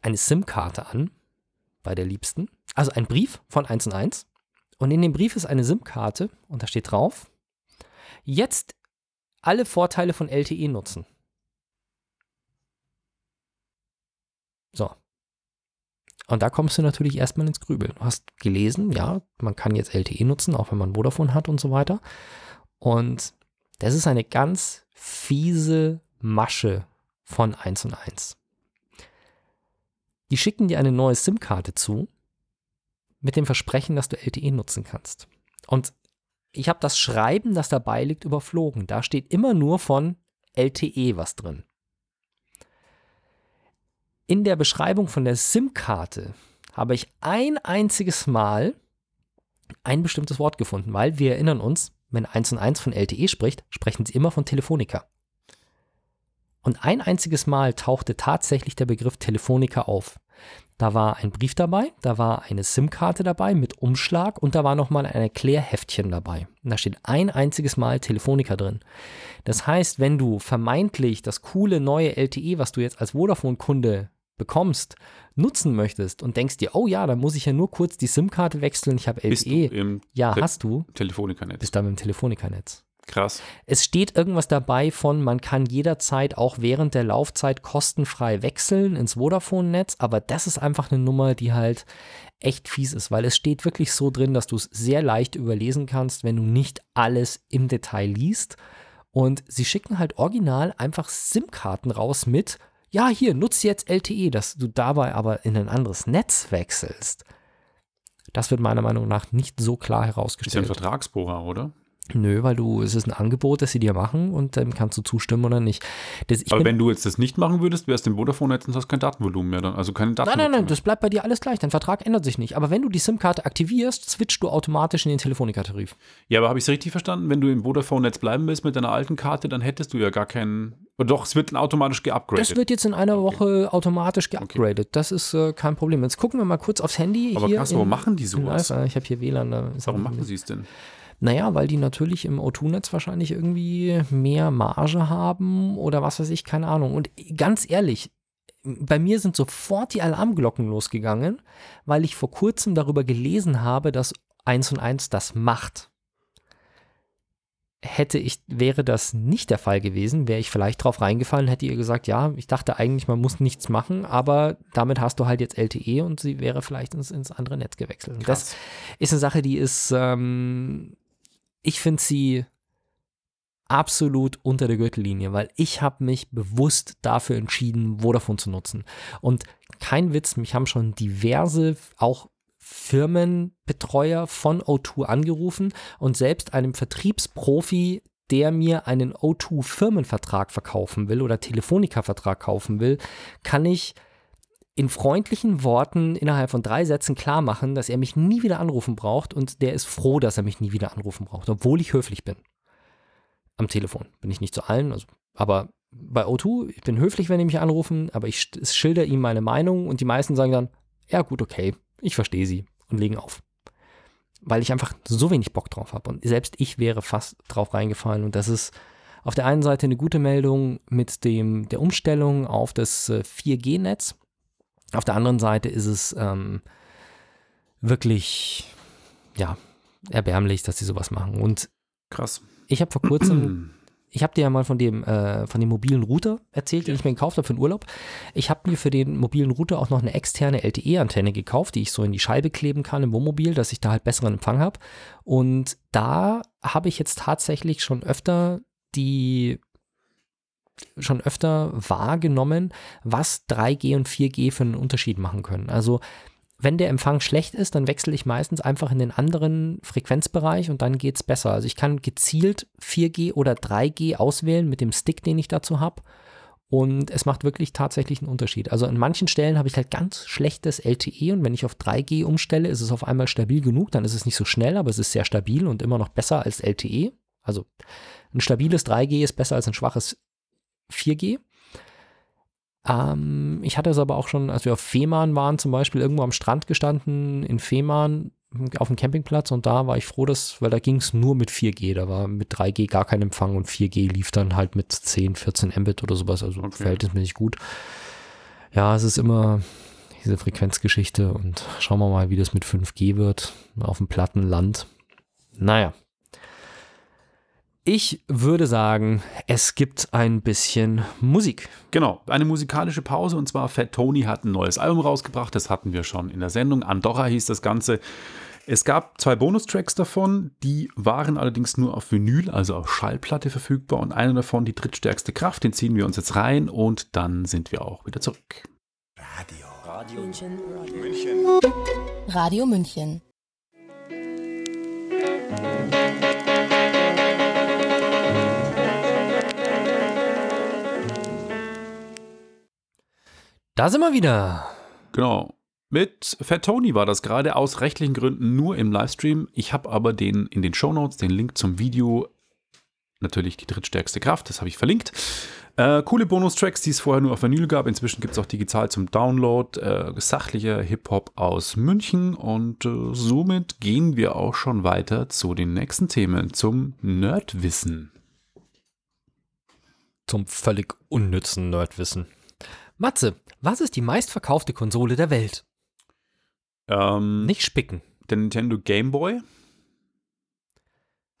eine SIM-Karte an bei der Liebsten. Also ein Brief von 1 und 1. Und in dem Brief ist eine SIM-Karte und da steht drauf, jetzt alle Vorteile von LTE nutzen. So. Und da kommst du natürlich erstmal ins Grübeln. Du hast gelesen, ja, man kann jetzt LTE nutzen, auch wenn man Vodafone hat und so weiter. Und das ist eine ganz fiese Masche von 1 und 1. Die schicken dir eine neue SIM-Karte zu mit dem Versprechen, dass du LTE nutzen kannst. Und ich habe das Schreiben, das dabei liegt, überflogen. Da steht immer nur von LTE was drin. In der Beschreibung von der SIM-Karte habe ich ein einziges Mal ein bestimmtes Wort gefunden, weil wir erinnern uns, wenn 1 und 1 von LTE spricht, sprechen sie immer von Telefonica. Und ein einziges Mal tauchte tatsächlich der Begriff Telefonica auf. Da war ein Brief dabei, da war eine SIM-Karte dabei mit Umschlag und da war nochmal ein Erklärheftchen dabei. Und da steht ein einziges Mal Telefonica drin. Das heißt, wenn du vermeintlich das coole neue LTE, was du jetzt als Vodafone-Kunde bekommst, nutzen möchtest und denkst dir, oh ja, da muss ich ja nur kurz die SIM-Karte wechseln, ich habe Bist du LTE. im Ja, Te- hast du. Telefonikernetz. Bist da mit dem Telefonica-Netz. Krass. Es steht irgendwas dabei von, man kann jederzeit auch während der Laufzeit kostenfrei wechseln ins Vodafone-Netz, aber das ist einfach eine Nummer, die halt echt fies ist, weil es steht wirklich so drin, dass du es sehr leicht überlesen kannst, wenn du nicht alles im Detail liest. Und sie schicken halt original einfach SIM-Karten raus mit, ja, hier, nutze jetzt LTE, dass du dabei aber in ein anderes Netz wechselst. Das wird meiner Meinung nach nicht so klar Ist ja ein herausgestellt. Vertragsbohrer, oder? Nö, weil du, es ist ein Angebot, das sie dir machen und dann kannst du zustimmen oder nicht. Das, Aber wenn du jetzt das nicht machen würdest, wärst du im Vodafone-Netz und hast kein Datenvolumen mehr dann. Also keine Daten. nein, nein, nein, das bleibt bei dir alles gleich. Dein Vertrag ändert sich nicht. Aber wenn du die SIM-Karte aktivierst, switchst du automatisch in den Telefonica-Tarif. Ja, aber habe ich es richtig verstanden? Wenn du im Vodafone-Netz bleiben willst mit deiner alten Karte, dann hättest du ja gar keinen. Oder Doch, es wird dann automatisch geupgradet. Das wird jetzt in einer Woche automatisch geupgradet. Das ist äh, kein Problem. Jetzt gucken wir mal kurz aufs Handy. aber hier krass, warum machen die sowas? Live. Ich habe hier WLAN. Warum machen sie es denn? Naja, weil die natürlich im O2-Netz wahrscheinlich irgendwie mehr Marge haben oder was weiß ich, keine Ahnung. Und ganz ehrlich, bei mir sind sofort die Alarmglocken losgegangen, weil ich vor kurzem darüber gelesen habe, dass 1 und 1 das macht hätte ich, wäre das nicht der Fall gewesen, wäre ich vielleicht drauf reingefallen, hätte ihr gesagt, ja, ich dachte eigentlich, man muss nichts machen, aber damit hast du halt jetzt LTE und sie wäre vielleicht ins, ins andere Netz gewechselt. Das ist eine Sache, die ist, ähm, ich finde sie absolut unter der Gürtellinie, weil ich habe mich bewusst dafür entschieden, Vodafone zu nutzen. Und kein Witz, mich haben schon diverse, auch Firmenbetreuer von O2 angerufen und selbst einem Vertriebsprofi, der mir einen O2-Firmenvertrag verkaufen will oder Telefonica-Vertrag kaufen will, kann ich in freundlichen Worten innerhalb von drei Sätzen klar machen, dass er mich nie wieder anrufen braucht und der ist froh, dass er mich nie wieder anrufen braucht, obwohl ich höflich bin. Am Telefon bin ich nicht zu allen, also, aber bei O2, ich bin höflich, wenn die mich anrufen, aber ich schilder ihm meine Meinung und die meisten sagen dann, ja gut, okay, ich verstehe sie und legen auf. Weil ich einfach so wenig Bock drauf habe. Und selbst ich wäre fast drauf reingefallen. Und das ist auf der einen Seite eine gute Meldung mit dem, der Umstellung auf das 4G-Netz. Auf der anderen Seite ist es ähm, wirklich, ja, erbärmlich, dass sie sowas machen. Und krass. Ich habe vor kurzem ich habe dir ja mal von dem, äh, von dem mobilen Router erzählt, den ich mir gekauft habe für den Urlaub. Ich habe mir für den mobilen Router auch noch eine externe LTE-Antenne gekauft, die ich so in die Scheibe kleben kann im Wohnmobil, dass ich da halt besseren Empfang habe. Und da habe ich jetzt tatsächlich schon öfter die schon öfter wahrgenommen, was 3G und 4G für einen Unterschied machen können. Also wenn der Empfang schlecht ist, dann wechsle ich meistens einfach in den anderen Frequenzbereich und dann geht es besser. Also ich kann gezielt 4G oder 3G auswählen mit dem Stick, den ich dazu habe. Und es macht wirklich tatsächlich einen Unterschied. Also an manchen Stellen habe ich halt ganz schlechtes LTE und wenn ich auf 3G umstelle, ist es auf einmal stabil genug. Dann ist es nicht so schnell, aber es ist sehr stabil und immer noch besser als LTE. Also ein stabiles 3G ist besser als ein schwaches 4G. Ähm, ich hatte es aber auch schon, als wir auf Fehmarn waren, zum Beispiel irgendwo am Strand gestanden, in Fehmarn auf dem Campingplatz und da war ich froh, dass, weil da ging es nur mit 4G, da war mit 3G gar kein Empfang und 4G lief dann halt mit 10, 14 Mbit oder sowas, also okay. verhältnismäßig gut. Ja, es ist immer diese Frequenzgeschichte und schauen wir mal, wie das mit 5G wird auf dem platten Land. Naja, ich würde sagen, es gibt ein bisschen Musik. Genau, eine musikalische Pause und zwar Fat Tony hat ein neues Album rausgebracht, das hatten wir schon in der Sendung. Andorra hieß das Ganze. Es gab zwei Bonustracks davon, die waren allerdings nur auf Vinyl, also auf Schallplatte verfügbar und einer davon, die drittstärkste Kraft, den ziehen wir uns jetzt rein und dann sind wir auch wieder zurück. Radio. Radio München. Radio München. Radio München. Da sind wir wieder. Genau. Mit Fat Tony war das gerade aus rechtlichen Gründen nur im Livestream. Ich habe aber den in den Show Notes den Link zum Video. Natürlich die drittstärkste Kraft, das habe ich verlinkt. Äh, coole Bonustracks, die es vorher nur auf Vinyl gab. Inzwischen gibt es auch digital zum Download. Äh, sachlicher Hip-Hop aus München. Und äh, somit gehen wir auch schon weiter zu den nächsten Themen, zum Nerdwissen. Zum völlig unnützen Nerdwissen. Matze, was ist die meistverkaufte Konsole der Welt? Ähm, Nicht spicken. Der Nintendo Game Boy?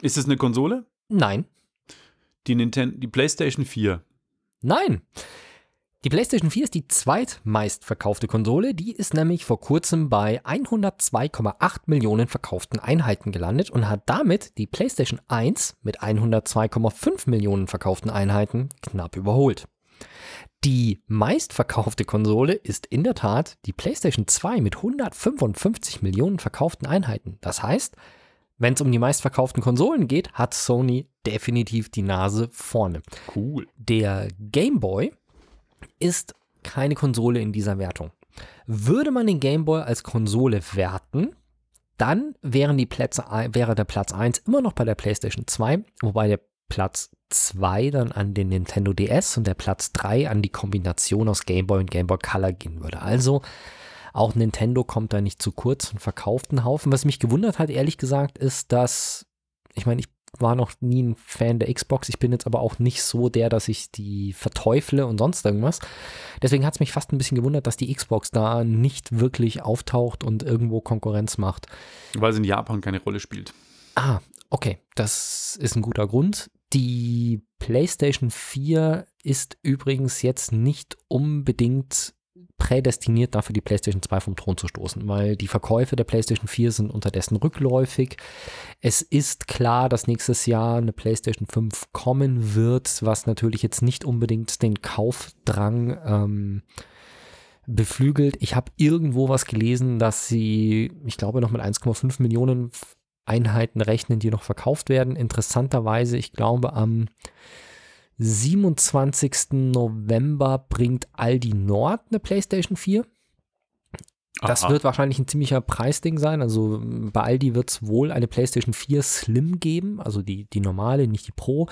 Ist es eine Konsole? Nein. Die, Nintendo, die PlayStation 4? Nein. Die PlayStation 4 ist die zweitmeistverkaufte Konsole. Die ist nämlich vor kurzem bei 102,8 Millionen verkauften Einheiten gelandet und hat damit die PlayStation 1 mit 102,5 Millionen verkauften Einheiten knapp überholt. Die meistverkaufte Konsole ist in der Tat die PlayStation 2 mit 155 Millionen verkauften Einheiten. Das heißt, wenn es um die meistverkauften Konsolen geht, hat Sony definitiv die Nase vorne. Cool. Der Game Boy ist keine Konsole in dieser Wertung. Würde man den Game Boy als Konsole werten, dann wären die Plätze, wäre der Platz 1 immer noch bei der PlayStation 2, wobei der Platz 2 dann an den Nintendo DS und der Platz 3 an die Kombination aus Game Boy und Game Boy Color gehen würde. Also auch Nintendo kommt da nicht zu kurz und verkauft einen Haufen. Was mich gewundert hat, ehrlich gesagt, ist, dass ich meine, ich war noch nie ein Fan der Xbox. Ich bin jetzt aber auch nicht so der, dass ich die verteufle und sonst irgendwas. Deswegen hat es mich fast ein bisschen gewundert, dass die Xbox da nicht wirklich auftaucht und irgendwo Konkurrenz macht. Weil sie in Japan keine Rolle spielt. Ah, okay. Das ist ein guter Grund. Die PlayStation 4 ist übrigens jetzt nicht unbedingt prädestiniert dafür, die PlayStation 2 vom Thron zu stoßen, weil die Verkäufe der PlayStation 4 sind unterdessen rückläufig. Es ist klar, dass nächstes Jahr eine PlayStation 5 kommen wird, was natürlich jetzt nicht unbedingt den Kaufdrang ähm, beflügelt. Ich habe irgendwo was gelesen, dass sie, ich glaube, noch mit 1,5 Millionen Einheiten rechnen, die noch verkauft werden. Interessanterweise, ich glaube, am 27. November bringt Aldi Nord eine PlayStation 4. Das Aha. wird wahrscheinlich ein ziemlicher Preisding sein. Also bei Aldi wird es wohl eine PlayStation 4 Slim geben, also die, die normale, nicht die Pro.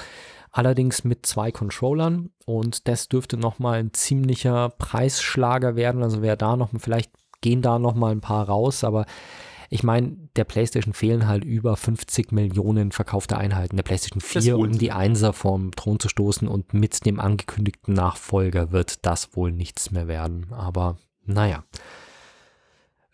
Allerdings mit zwei Controllern und das dürfte nochmal ein ziemlicher Preisschlager werden. Also wer da noch, vielleicht gehen da nochmal ein paar raus, aber ich meine, der PlayStation fehlen halt über 50 Millionen verkaufte Einheiten. Der PlayStation 4, um die Einser vom Thron zu stoßen und mit dem angekündigten Nachfolger wird das wohl nichts mehr werden. Aber naja.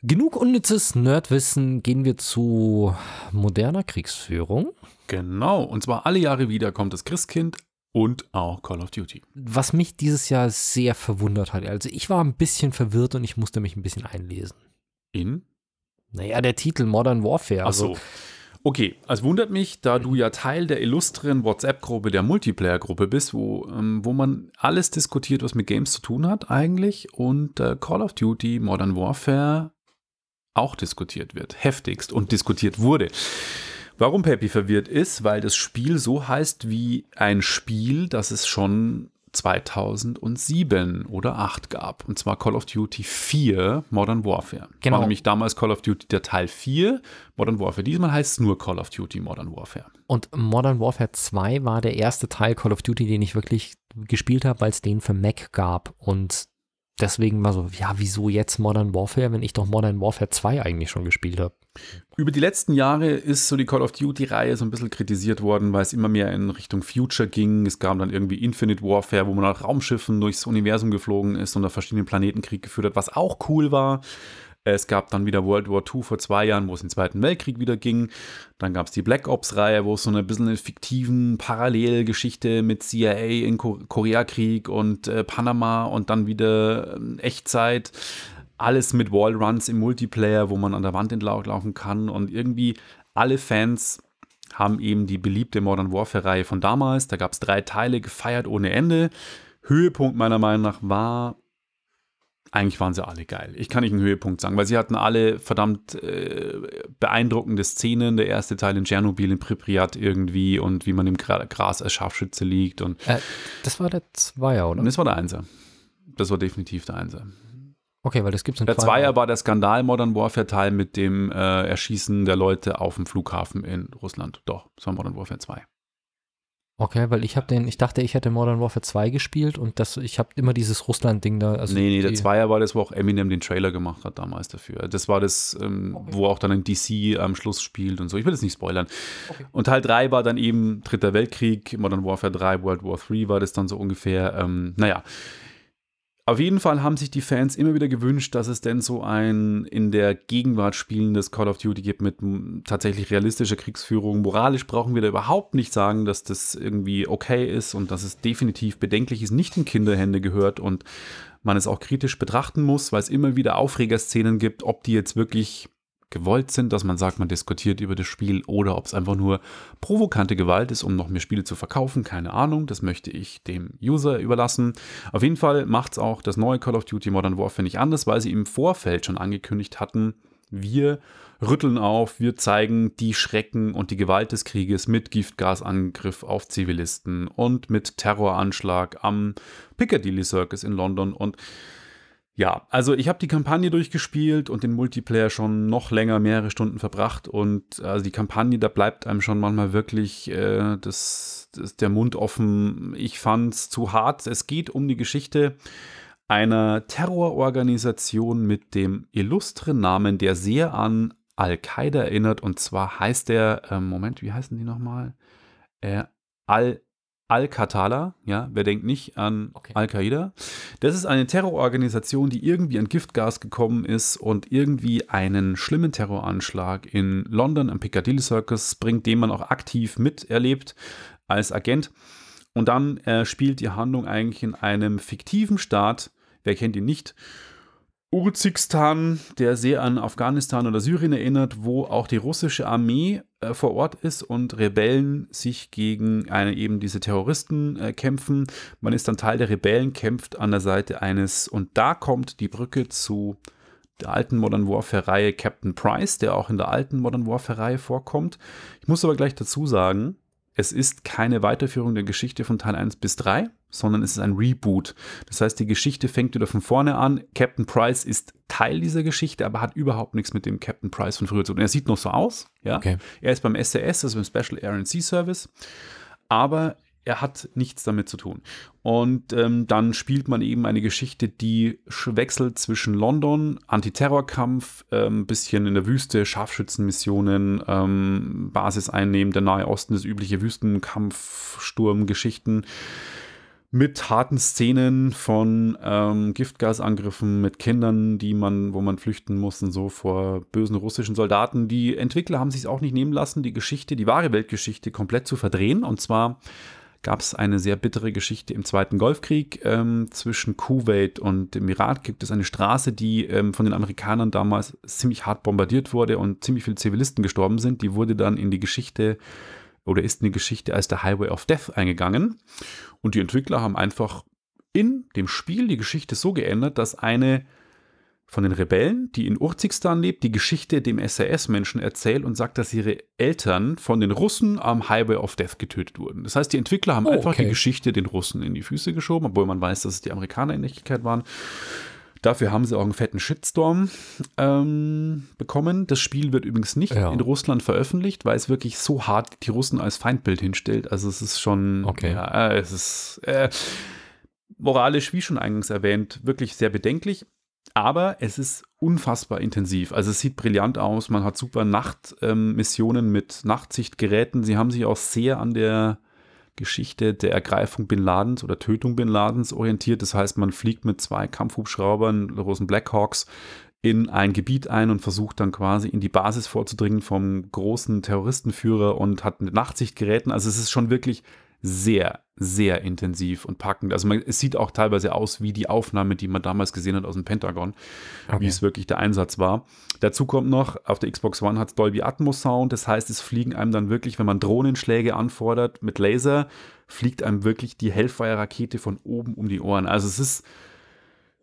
Genug unnützes Nerdwissen, gehen wir zu moderner Kriegsführung. Genau, und zwar alle Jahre wieder kommt das Christkind und auch Call of Duty. Was mich dieses Jahr sehr verwundert hat. Also ich war ein bisschen verwirrt und ich musste mich ein bisschen einlesen. In? Naja, der Titel Modern Warfare. Ach Also, so. Okay, es wundert mich, da du ja Teil der illustren WhatsApp-Gruppe, der Multiplayer-Gruppe bist, wo, ähm, wo man alles diskutiert, was mit Games zu tun hat eigentlich und äh, Call of Duty Modern Warfare auch diskutiert wird, heftigst und diskutiert wurde. Warum Peppy verwirrt ist, weil das Spiel so heißt wie ein Spiel, das es schon 2007 oder 8 gab. Und zwar Call of Duty 4 Modern Warfare. Genau. War nämlich damals Call of Duty der Teil 4 Modern Warfare. Diesmal heißt es nur Call of Duty Modern Warfare. Und Modern Warfare 2 war der erste Teil Call of Duty, den ich wirklich gespielt habe, weil es den für Mac gab. Und deswegen war so, ja, wieso jetzt Modern Warfare, wenn ich doch Modern Warfare 2 eigentlich schon gespielt habe? Über die letzten Jahre ist so die Call of Duty-Reihe so ein bisschen kritisiert worden, weil es immer mehr in Richtung Future ging. Es gab dann irgendwie Infinite Warfare, wo man auf Raumschiffen durchs Universum geflogen ist und auf verschiedenen Planeten Krieg geführt hat, was auch cool war. Es gab dann wieder World War II vor zwei Jahren, wo es den Zweiten Weltkrieg wieder ging. Dann gab es die Black Ops-Reihe, wo es so eine bisschen eine fiktiven Parallelgeschichte mit CIA in Ko Koreakrieg und äh, Panama und dann wieder ähm, Echtzeit. Alles mit Wallruns im Multiplayer, wo man an der Wand entlang laufen kann. Und irgendwie alle Fans haben eben die beliebte Modern Warfare-Reihe von damals. Da gab es drei Teile, gefeiert ohne Ende. Höhepunkt meiner Meinung nach war eigentlich waren sie alle geil. Ich kann nicht einen Höhepunkt sagen, weil sie hatten alle verdammt äh, beeindruckende Szenen. Der erste Teil in Tschernobyl, in Pripyat irgendwie und wie man im Gra Gras als Scharfschütze liegt. Und, Äh, das war der Zweier, oder? und das war der Einser. Das war definitiv der Einser. Okay, weil das gibt es in Der Zweier war der Skandal Modern Warfare Teil mit dem äh, Erschießen der Leute auf dem Flughafen in Russland. Doch, das war Modern Warfare 2. Okay, weil ich habe den, ich dachte, ich hätte Modern Warfare 2 gespielt und das, ich habe immer dieses Russland-Ding da. Also nee, nee, der Zweier war das, wo auch Eminem den Trailer gemacht hat damals dafür. Das war das, ähm, wo auch dann ein DC am Schluss spielt und so. Ich will das nicht spoilern. Und Teil 3 war dann eben Dritter Weltkrieg, Modern Warfare 3, World War 3 war das dann so ungefähr. Ähm, naja. Auf jeden Fall haben sich die Fans immer wieder gewünscht, dass es denn so ein in der Gegenwart spielendes Call of Duty gibt mit tatsächlich realistischer Kriegsführung. Moralisch brauchen wir da überhaupt nicht sagen, dass das irgendwie okay ist und dass es definitiv bedenklich ist, nicht in Kinderhände gehört und man es auch kritisch betrachten muss, weil es immer wieder Aufregerszenen gibt, ob die jetzt wirklich gewollt sind, dass man sagt, man diskutiert über das Spiel oder ob es einfach nur provokante Gewalt ist, um noch mehr Spiele zu verkaufen. Keine Ahnung, das möchte ich dem User überlassen. Auf jeden Fall macht es auch das neue Call of Duty Modern Warfare nicht anders, weil sie im Vorfeld schon angekündigt hatten, wir rütteln auf, wir zeigen die Schrecken und die Gewalt des Krieges mit Giftgasangriff auf Zivilisten und mit Terroranschlag am Piccadilly Circus in London und ja, also ich habe die Kampagne durchgespielt und den Multiplayer schon noch länger, mehrere Stunden verbracht und also die Kampagne, da bleibt einem schon manchmal wirklich äh, das, das, der Mund offen. Ich fand es zu hart. Es geht um die Geschichte einer Terrororganisation mit dem illustren Namen, der sehr an Al-Qaida erinnert. Und zwar heißt der, ähm, Moment, wie heißen die nochmal? Äh, Al- Al-Qatala, ja, wer denkt nicht an Okay. Al-Qaida? Das ist eine Terrororganisation, die irgendwie an Giftgas gekommen ist und irgendwie einen schlimmen Terroranschlag in London am Piccadilly Circus bringt, den man auch aktiv miterlebt als Agent. Und dann äh, spielt die Handlung eigentlich in einem fiktiven Staat, wer kennt ihn nicht, Urzikstan, der sehr an Afghanistan oder Syrien erinnert, wo auch die russische Armee äh, vor Ort ist und Rebellen sich gegen eine, eben diese Terroristen äh, kämpfen. Man ist dann Teil der Rebellen, kämpft an der Seite eines, und da kommt die Brücke zu der alten Modern Warfare-Reihe Captain Price, der auch in der alten Modern Warfare-Reihe vorkommt. Ich muss aber gleich dazu sagen, es ist keine Weiterführung der Geschichte von Teil 1 bis 3, sondern es ist ein Reboot. Das heißt, die Geschichte fängt wieder von vorne an. Captain Price ist Teil dieser Geschichte, aber hat überhaupt nichts mit dem Captain Price von früher zu tun. Er sieht noch so aus, ja. Okay. Er ist beim SAS, also beim Special Air and Sea Service, aber er hat nichts damit zu tun. Und ähm, dann spielt man eben eine Geschichte, die wechselt zwischen London, Antiterrorkampf, ein ähm, bisschen in der Wüste, Scharfschützenmissionen, ähm, Basis einnehmen, der Nahe Osten, das übliche Wüstenkampf, Sturmgeschichten mit harten Szenen von ähm, Giftgasangriffen mit Kindern, die man, wo man flüchten muss und so vor bösen russischen Soldaten. Die Entwickler haben sich auch nicht nehmen lassen, die Geschichte, die wahre Weltgeschichte komplett zu verdrehen. Und zwar gab es eine sehr bittere Geschichte im Zweiten Golfkrieg ähm, zwischen Kuwait und dem Irak. Gibt es eine Straße, die ähm, von den Amerikanern damals ziemlich hart bombardiert wurde und ziemlich viele Zivilisten gestorben sind. Die wurde dann in die Geschichte oder ist in die Geschichte als der Highway of Death eingegangen. Und die Entwickler haben einfach in dem Spiel die Geschichte so geändert, dass eine von den Rebellen, die in Urzikstan lebt, die Geschichte dem SAS-Menschen erzählt und sagt, dass ihre Eltern von den Russen am Highway of Death getötet wurden. Das heißt, die Entwickler haben Oh, einfach okay. die Geschichte den Russen in die Füße geschoben, obwohl man weiß, dass es die Amerikaner in Wirklichkeit waren. Dafür haben sie auch einen fetten Shitstorm ähm, bekommen. Das Spiel wird übrigens nicht Ja. in Russland veröffentlicht, weil es wirklich so hart die Russen als Feindbild hinstellt. Also es ist schon, Okay. ja, es ist äh, moralisch, wie schon eingangs erwähnt, wirklich sehr bedenklich. Aber es ist unfassbar intensiv. Also es sieht brillant aus. Man hat super Nachtmissionen mit Nachtsichtgeräten. Sie haben sich auch sehr an der Geschichte der Ergreifung Bin Ladens oder Tötung Bin Ladens orientiert. Das heißt, man fliegt mit zwei Kampfhubschraubern, großen Blackhawks, in ein Gebiet ein und versucht dann quasi in die Basis vorzudringen vom großen Terroristenführer und hat mit Nachtsichtgeräten. Also es ist schon wirklich sehr, sehr intensiv und packend. Also man, es sieht auch teilweise aus wie die Aufnahme, die man damals gesehen hat aus dem Pentagon, wie Okay. es wirklich der Einsatz war. Dazu kommt noch, auf der Xbox One hat es Dolby Atmos Sound, das heißt, es fliegen einem dann wirklich, wenn man Drohnenschläge anfordert mit Laser, fliegt einem wirklich die Hellfire-Rakete von oben um die Ohren. Also es ist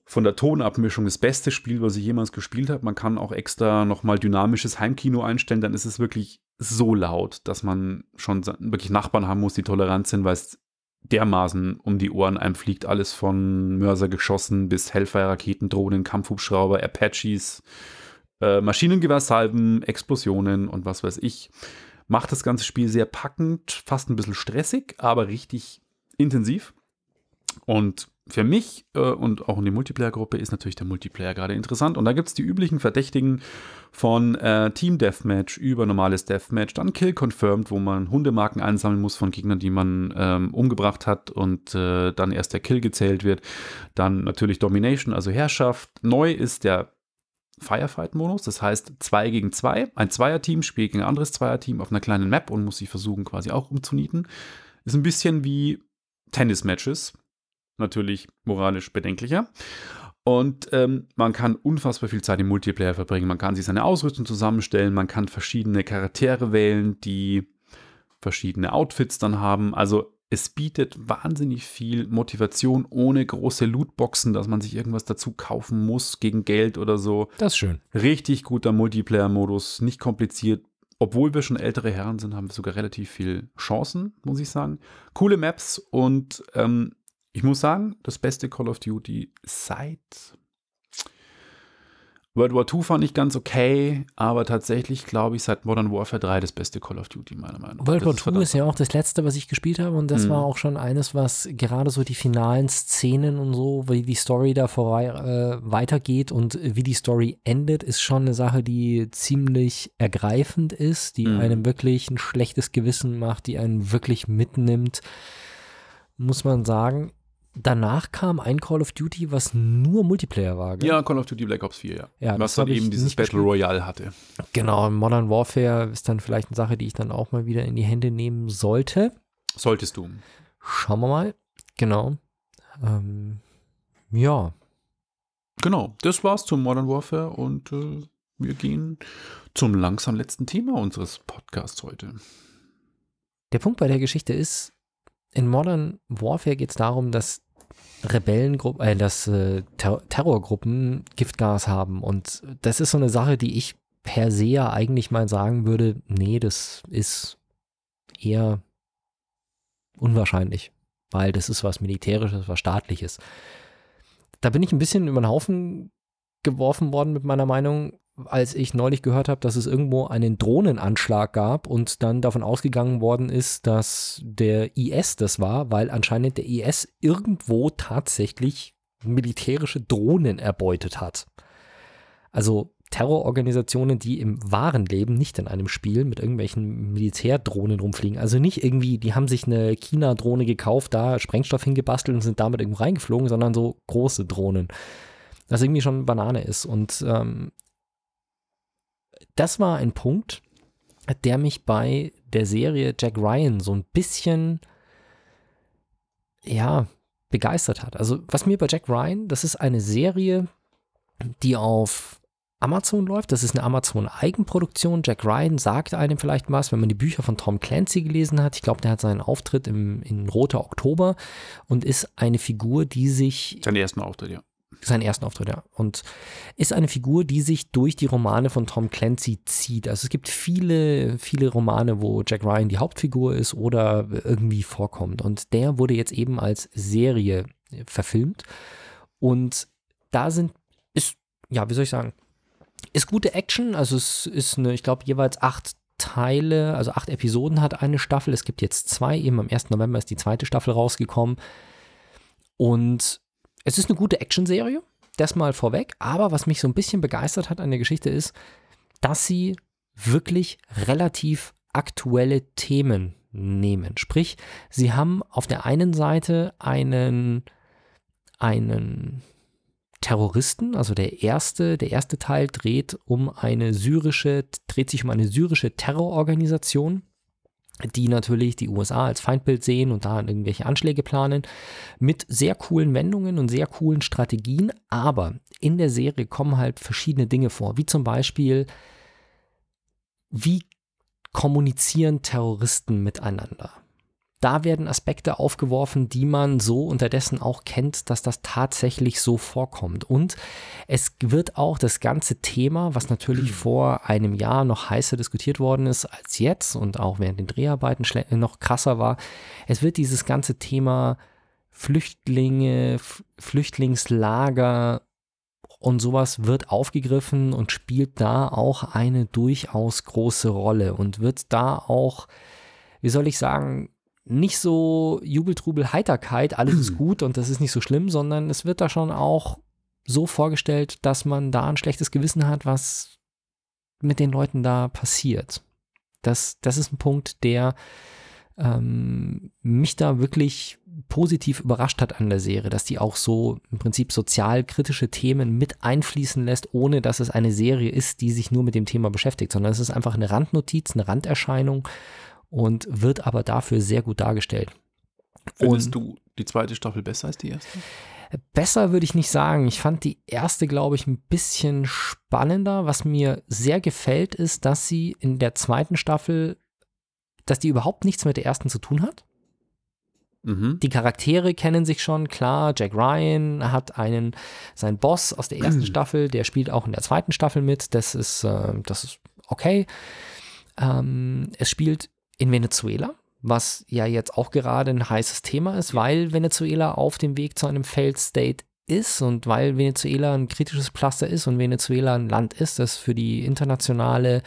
von der Tonabmischung das beste Spiel, was ich jemals gespielt habe. Man kann auch extra nochmal dynamisches Heimkino einstellen, dann ist es wirklich so laut, dass man schon wirklich Nachbarn haben muss, die tolerant sind, weil es dermaßen um die Ohren einem fliegt. Alles von Mörsergeschossen bis Hellfire-Raketen, Drohnen, Kampfhubschrauber, Apaches, äh, Maschinengewehrsalben, Explosionen und was weiß ich. Macht das ganze Spiel sehr packend, fast ein bisschen stressig, aber richtig intensiv. Und für mich äh, und auch in der Multiplayer-Gruppe ist natürlich der Multiplayer gerade interessant. Und da gibt es die üblichen Verdächtigen von äh, Team Deathmatch über normales Deathmatch, dann Kill Confirmed, wo man Hundemarken einsammeln muss von Gegnern, die man ähm, umgebracht hat und äh, dann erst der Kill gezählt wird. Dann natürlich Domination, also Herrschaft. Neu ist der Firefight-Modus, das heißt 2 gegen 2. Ein Zweierteam spielt gegen ein anderes Zweierteam auf einer kleinen Map und muss sich versuchen, quasi auch umzunieten. Ist ein bisschen wie Tennis-Matches, natürlich moralisch bedenklicher. Und ähm, man kann unfassbar viel Zeit im Multiplayer verbringen. Man kann sich seine Ausrüstung zusammenstellen, man kann verschiedene Charaktere wählen, die verschiedene Outfits dann haben. Also es bietet wahnsinnig viel Motivation ohne große Lootboxen, dass man sich irgendwas dazu kaufen muss gegen Geld oder so. Das ist schön. Richtig guter Multiplayer-Modus, nicht kompliziert. Obwohl wir schon ältere Herren sind, haben wir sogar relativ viel Chancen, muss ich sagen. Coole Maps und ähm, ich muss sagen, das beste Call of Duty seit World War II fand ich ganz okay, aber tatsächlich glaube ich seit Modern Warfare 3 das beste Call of Duty, meiner Meinung nach. World War II ist ist ja auch das letzte, was ich gespielt habe und das Mhm. war auch schon eines, was gerade so die finalen Szenen und so, wie die Story da vorbei, äh, weitergeht und wie die Story endet, ist schon eine Sache, die ziemlich ergreifend ist, die Mhm. einem wirklich ein schlechtes Gewissen macht, die einen wirklich mitnimmt, muss man sagen. Danach kam ein Call of Duty, was nur Multiplayer war. gell? Ja, Call of Duty Black Ops 4, ja. Ja, Was dann eben dieses Battle. Royale hatte. Genau, Modern Warfare ist dann vielleicht eine Sache, die ich dann auch mal wieder in die Hände nehmen sollte. Solltest du. Schauen wir mal. Genau. Ähm, ja, Genau, das war's zum Modern Warfare und äh, wir gehen zum langsam letzten Thema unseres Podcasts heute. der Punkt bei der Geschichte ist, in Modern Warfare geht es darum, dass Rebellengruppen, äh, dass äh, Ter Terrorgruppen Giftgas haben. Und das ist so eine Sache, die ich per se ja eigentlich mal sagen würde, nee, das ist eher unwahrscheinlich, weil das ist was Militärisches, was Staatliches. Da bin ich ein bisschen über den Haufen geworfen worden mit meiner Meinung, als ich neulich gehört habe, dass es irgendwo einen Drohnenanschlag gab und dann davon ausgegangen worden ist, dass der IS das war, weil anscheinend der IS irgendwo tatsächlich militärische Drohnen erbeutet hat. Also Terrororganisationen, die im wahren Leben, nicht in einem Spiel, mit irgendwelchen Militärdrohnen rumfliegen. Also nicht irgendwie, die haben sich eine China-Drohne gekauft, da Sprengstoff hingebastelt und sind damit irgendwo reingeflogen, sondern so große Drohnen. Was irgendwie schon Banane ist. Und ähm, das war ein Punkt, der mich bei der Serie Jack Ryan so ein bisschen, ja, begeistert hat. Also was mir bei Jack Ryan, das ist eine Serie, die auf Amazon läuft. Das ist eine Amazon-Eigenproduktion. Jack Ryan sagt einem vielleicht was, wenn man die Bücher von Tom Clancy gelesen hat. Ich glaube, der hat seinen Auftritt im, in Roter Oktober und ist eine Figur, die sich Seinen ersten Auftritt, ja. Seinen ersten Auftritt, ja. Und ist eine Figur, die sich durch die Romane von Tom Clancy zieht. Also es gibt viele, viele Romane, wo Jack Ryan die Hauptfigur ist oder irgendwie vorkommt. Und der wurde jetzt eben als Serie verfilmt. Und da sind, ist, ja, wie soll ich sagen, ist gute Action. Also es ist eine, ich glaube, jeweils acht Teile, also acht Episoden hat eine Staffel. Es gibt jetzt zwei, eben am 1. November ist die zweite Staffel rausgekommen. Und es ist eine gute Actionserie, das mal vorweg. Aber was mich so ein bisschen begeistert hat an der Geschichte ist, dass sie wirklich relativ aktuelle Themen nehmen. Sprich, sie haben auf der einen Seite einen, einen Terroristen, also der erste, der erste Teil dreht um eine syrische, dreht sich um eine syrische Terrororganisation, die natürlich die USA als Feindbild sehen und da irgendwelche Anschläge planen, mit sehr coolen Wendungen und sehr coolen Strategien, aber in der Serie kommen halt verschiedene Dinge vor, wie zum Beispiel, wie kommunizieren Terroristen miteinander? Da werden Aspekte aufgeworfen, die man so unterdessen auch kennt, dass das tatsächlich so vorkommt. Und es wird auch das ganze Thema, was natürlich vor einem Jahr noch heißer diskutiert worden ist als jetzt und auch während den Dreharbeiten noch krasser war, es wird dieses ganze Thema Flüchtlinge, Flüchtlingslager und sowas wird aufgegriffen und spielt da auch eine durchaus große Rolle und wird da auch, wie soll ich sagen, nicht so Jubeltrubel, Heiterkeit, alles ist gut und das ist nicht so schlimm, sondern es wird da schon auch so vorgestellt, dass man da ein schlechtes Gewissen hat, was mit den Leuten da passiert. Das, das ist ein Punkt, der ähm, mich da wirklich positiv überrascht hat an der Serie, dass die auch so im Prinzip sozialkritische Themen mit einfließen lässt, ohne dass es eine Serie ist, die sich nur mit dem Thema beschäftigt, sondern es ist einfach eine Randnotiz, eine Randerscheinung und wird aber dafür sehr gut dargestellt. Findest Und- du die zweite Staffel besser als die erste? Besser würde ich nicht sagen. Ich fand die erste, glaube ich, ein bisschen spannender. Was mir sehr gefällt, ist, dass sie in der zweiten Staffel, dass die überhaupt nichts mit der ersten zu tun hat. Mhm. Die Charaktere kennen sich schon, klar. Jack Ryan hat einen, sein Boss aus der ersten Staffel, der spielt auch in der zweiten Staffel mit. Das ist, äh, das ist okay. Ähm, es spielt in Venezuela, was ja jetzt auch gerade ein heißes Thema ist, weil Venezuela auf dem Weg zu einem Failed State ist und weil Venezuela ein kritisches Pflaster ist und Venezuela ein Land ist, das für die internationale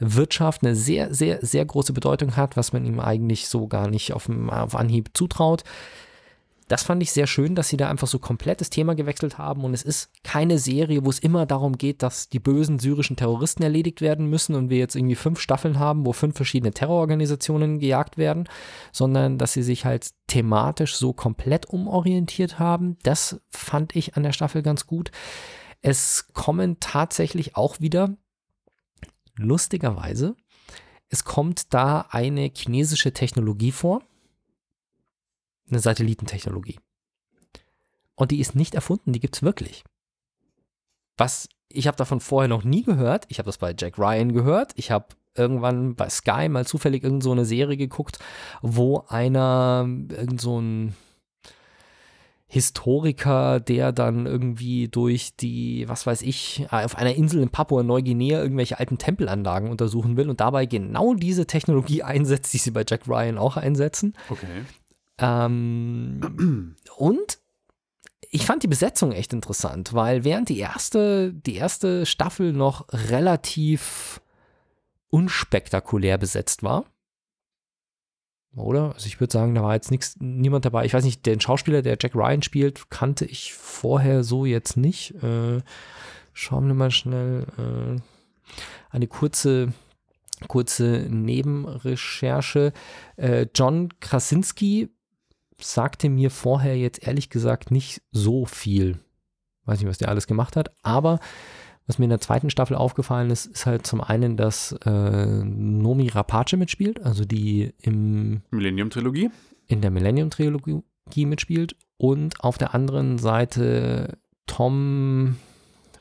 Wirtschaft eine sehr, sehr, sehr große Bedeutung hat, was man ihm eigentlich so gar nicht auf, auf Anhieb zutraut. Das fand ich sehr schön, dass sie da einfach so komplett das Thema gewechselt haben und es ist keine Serie, wo es immer darum geht, dass die bösen syrischen Terroristen erledigt werden müssen und wir jetzt irgendwie fünf Staffeln haben, wo fünf verschiedene Terrororganisationen gejagt werden, sondern dass sie sich halt thematisch so komplett umorientiert haben. Das fand ich an der Staffel ganz gut. Es kommen tatsächlich auch wieder, lustigerweise, es kommt da eine chinesische Technologie vor eine Satellitentechnologie. Und die ist nicht erfunden, die gibt es wirklich. Was, ich habe davon vorher noch nie gehört. Ich habe das bei Jack Ryan gehört. Ich habe irgendwann bei Sky mal zufällig irgend so eine Serie geguckt, wo einer, irgend so ein Historiker, der dann irgendwie durch die, was weiß ich, auf einer Insel in Papua-Neuguinea irgendwelche alten Tempelanlagen untersuchen will und dabei genau diese Technologie einsetzt, die sie bei Jack Ryan auch einsetzen. Okay. Ähm, und ich fand die Besetzung echt interessant, weil während die erste, die erste Staffel noch relativ unspektakulär besetzt war, oder? Also ich würde sagen, da war jetzt nix, niemand dabei. Ich weiß nicht, den Schauspieler, der Jack Ryan spielt, kannte ich vorher so jetzt nicht. Äh, schauen wir mal schnell äh, eine kurze, kurze Nebenrecherche. Äh, John Krasinski sagte mir vorher jetzt ehrlich gesagt nicht so viel. Weiß nicht, was der alles gemacht hat, aber was mir in der zweiten Staffel aufgefallen ist, ist halt zum einen, dass äh, Nomi Rapace mitspielt, also die im Millennium-Trilogie. In der Millennium-Trilogie mitspielt und auf der anderen Seite Tom,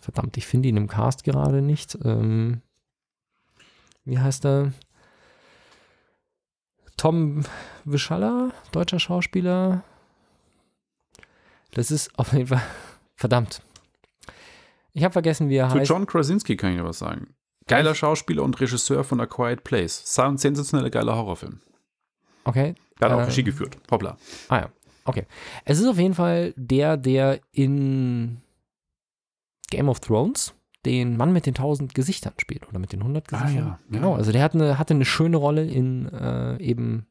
verdammt, ich finde ihn im Cast gerade nicht. Ähm, wie heißt er? Tom Wischalla, deutscher Schauspieler. Das ist auf jeden Fall, verdammt. Ich habe vergessen, wie er Zu heißt. John Krasinski kann ich dir was sagen. Geiler Schauspieler und Regisseur von A Quiet Place. Sound sensationeller geiler Horrorfilm. Okay. Der hat auch äh, Regie geführt. Hoppla. Ah ja, okay. Es ist auf jeden Fall der, der in Game of Thrones den Mann mit den tausend Gesichtern spielt oder mit den 100 Ah, Gesichtern. ja, ja. Genau, also der hat eine, hatte eine schöne Rolle in äh, eben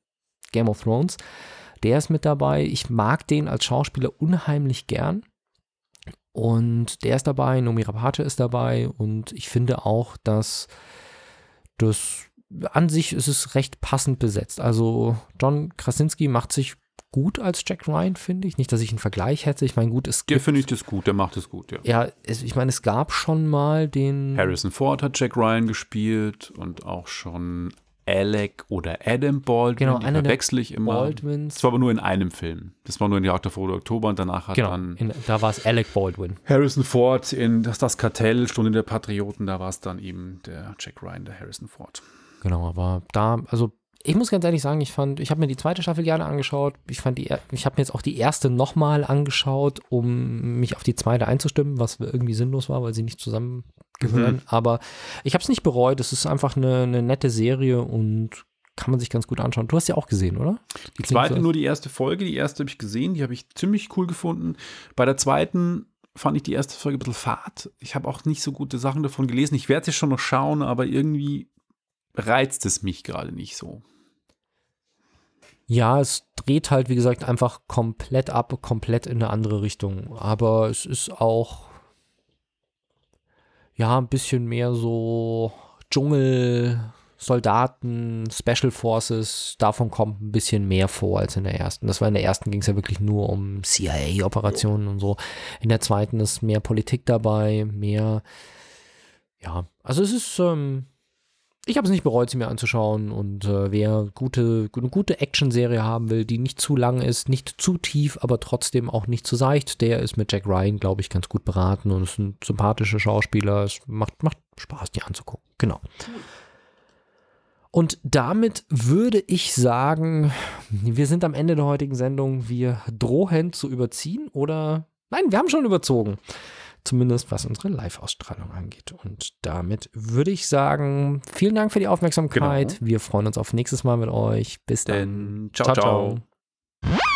Game of Thrones. Der ist mit dabei. Ich mag den als Schauspieler unheimlich gern. Und der ist dabei, Nomi Rapace ist dabei und ich finde auch, dass das an sich ist es recht passend besetzt. Also John Krasinski macht sich gut als Jack Ryan, finde ich. Nicht, dass ich einen Vergleich hätte. Ich meine, gut, es Der gibt finde ich das gut, der macht es gut, ja. ja, es, ich meine, es gab schon mal den. Harrison Ford hat Jack Ryan gespielt und auch schon Alec oder Adam Baldwin. Genau, einer der verwechsel ich immer. Baldwins. Das war aber nur in einem Film. Das war nur in Jagd auf Rote Oktober und danach hat Genau, dann in, da war es Alec Baldwin. Harrison Ford in das, das Kartell, Stunde der Patrioten, da war es dann eben der Jack Ryan, der Harrison Ford. Genau, aber da, also ich muss ganz ehrlich sagen, ich fand, ich habe mir die zweite Staffel gerne angeschaut. Ich fand die, ich habe mir jetzt auch die erste nochmal angeschaut, um mich auf die zweite einzustimmen, was irgendwie sinnlos war, weil sie nicht zusammengehören. Aber ich habe es nicht bereut. Es ist einfach eine, eine nette Serie und kann man sich ganz gut anschauen. Du hast ja auch gesehen, oder? Die zweite nur die erste Folge. Die erste habe ich gesehen, die habe ich ziemlich cool gefunden. Bei der zweiten fand ich die erste Folge ein bisschen fad. Ich habe auch nicht so gute Sachen davon gelesen. Ich werde sie schon noch schauen, aber irgendwie reizt es mich gerade nicht so. Ja, es dreht halt, wie gesagt, einfach komplett ab, komplett in eine andere Richtung. Aber es ist auch, ja, ein bisschen mehr so Dschungel, Soldaten, Special Forces. Davon kommt ein bisschen mehr vor als in der ersten. Das war in der ersten ging es ja wirklich nur um CIA-Operationen und so. In der zweiten ist mehr Politik dabei, mehr, ja, also es ist, ähm, ich habe es nicht bereut, sie mir anzuschauen und äh, wer gute, eine gute Action-Serie haben will, die nicht zu lang ist, nicht zu tief, aber trotzdem auch nicht zu seicht, der ist mit Jack Ryan, glaube ich, ganz gut beraten und ist ein sympathischer Schauspieler. Es macht, macht Spaß, die anzugucken. Genau. Und damit würde ich sagen, wir sind am Ende der heutigen Sendung. Wir drohen zu überziehen oder nein, wir haben schon überzogen. Zumindest was unsere Live-Ausstrahlung angeht. Und damit würde ich sagen, vielen Dank für die Aufmerksamkeit. Genau. Wir freuen uns auf nächstes Mal mit euch. Bis dann. Denn ciao, ciao. ciao.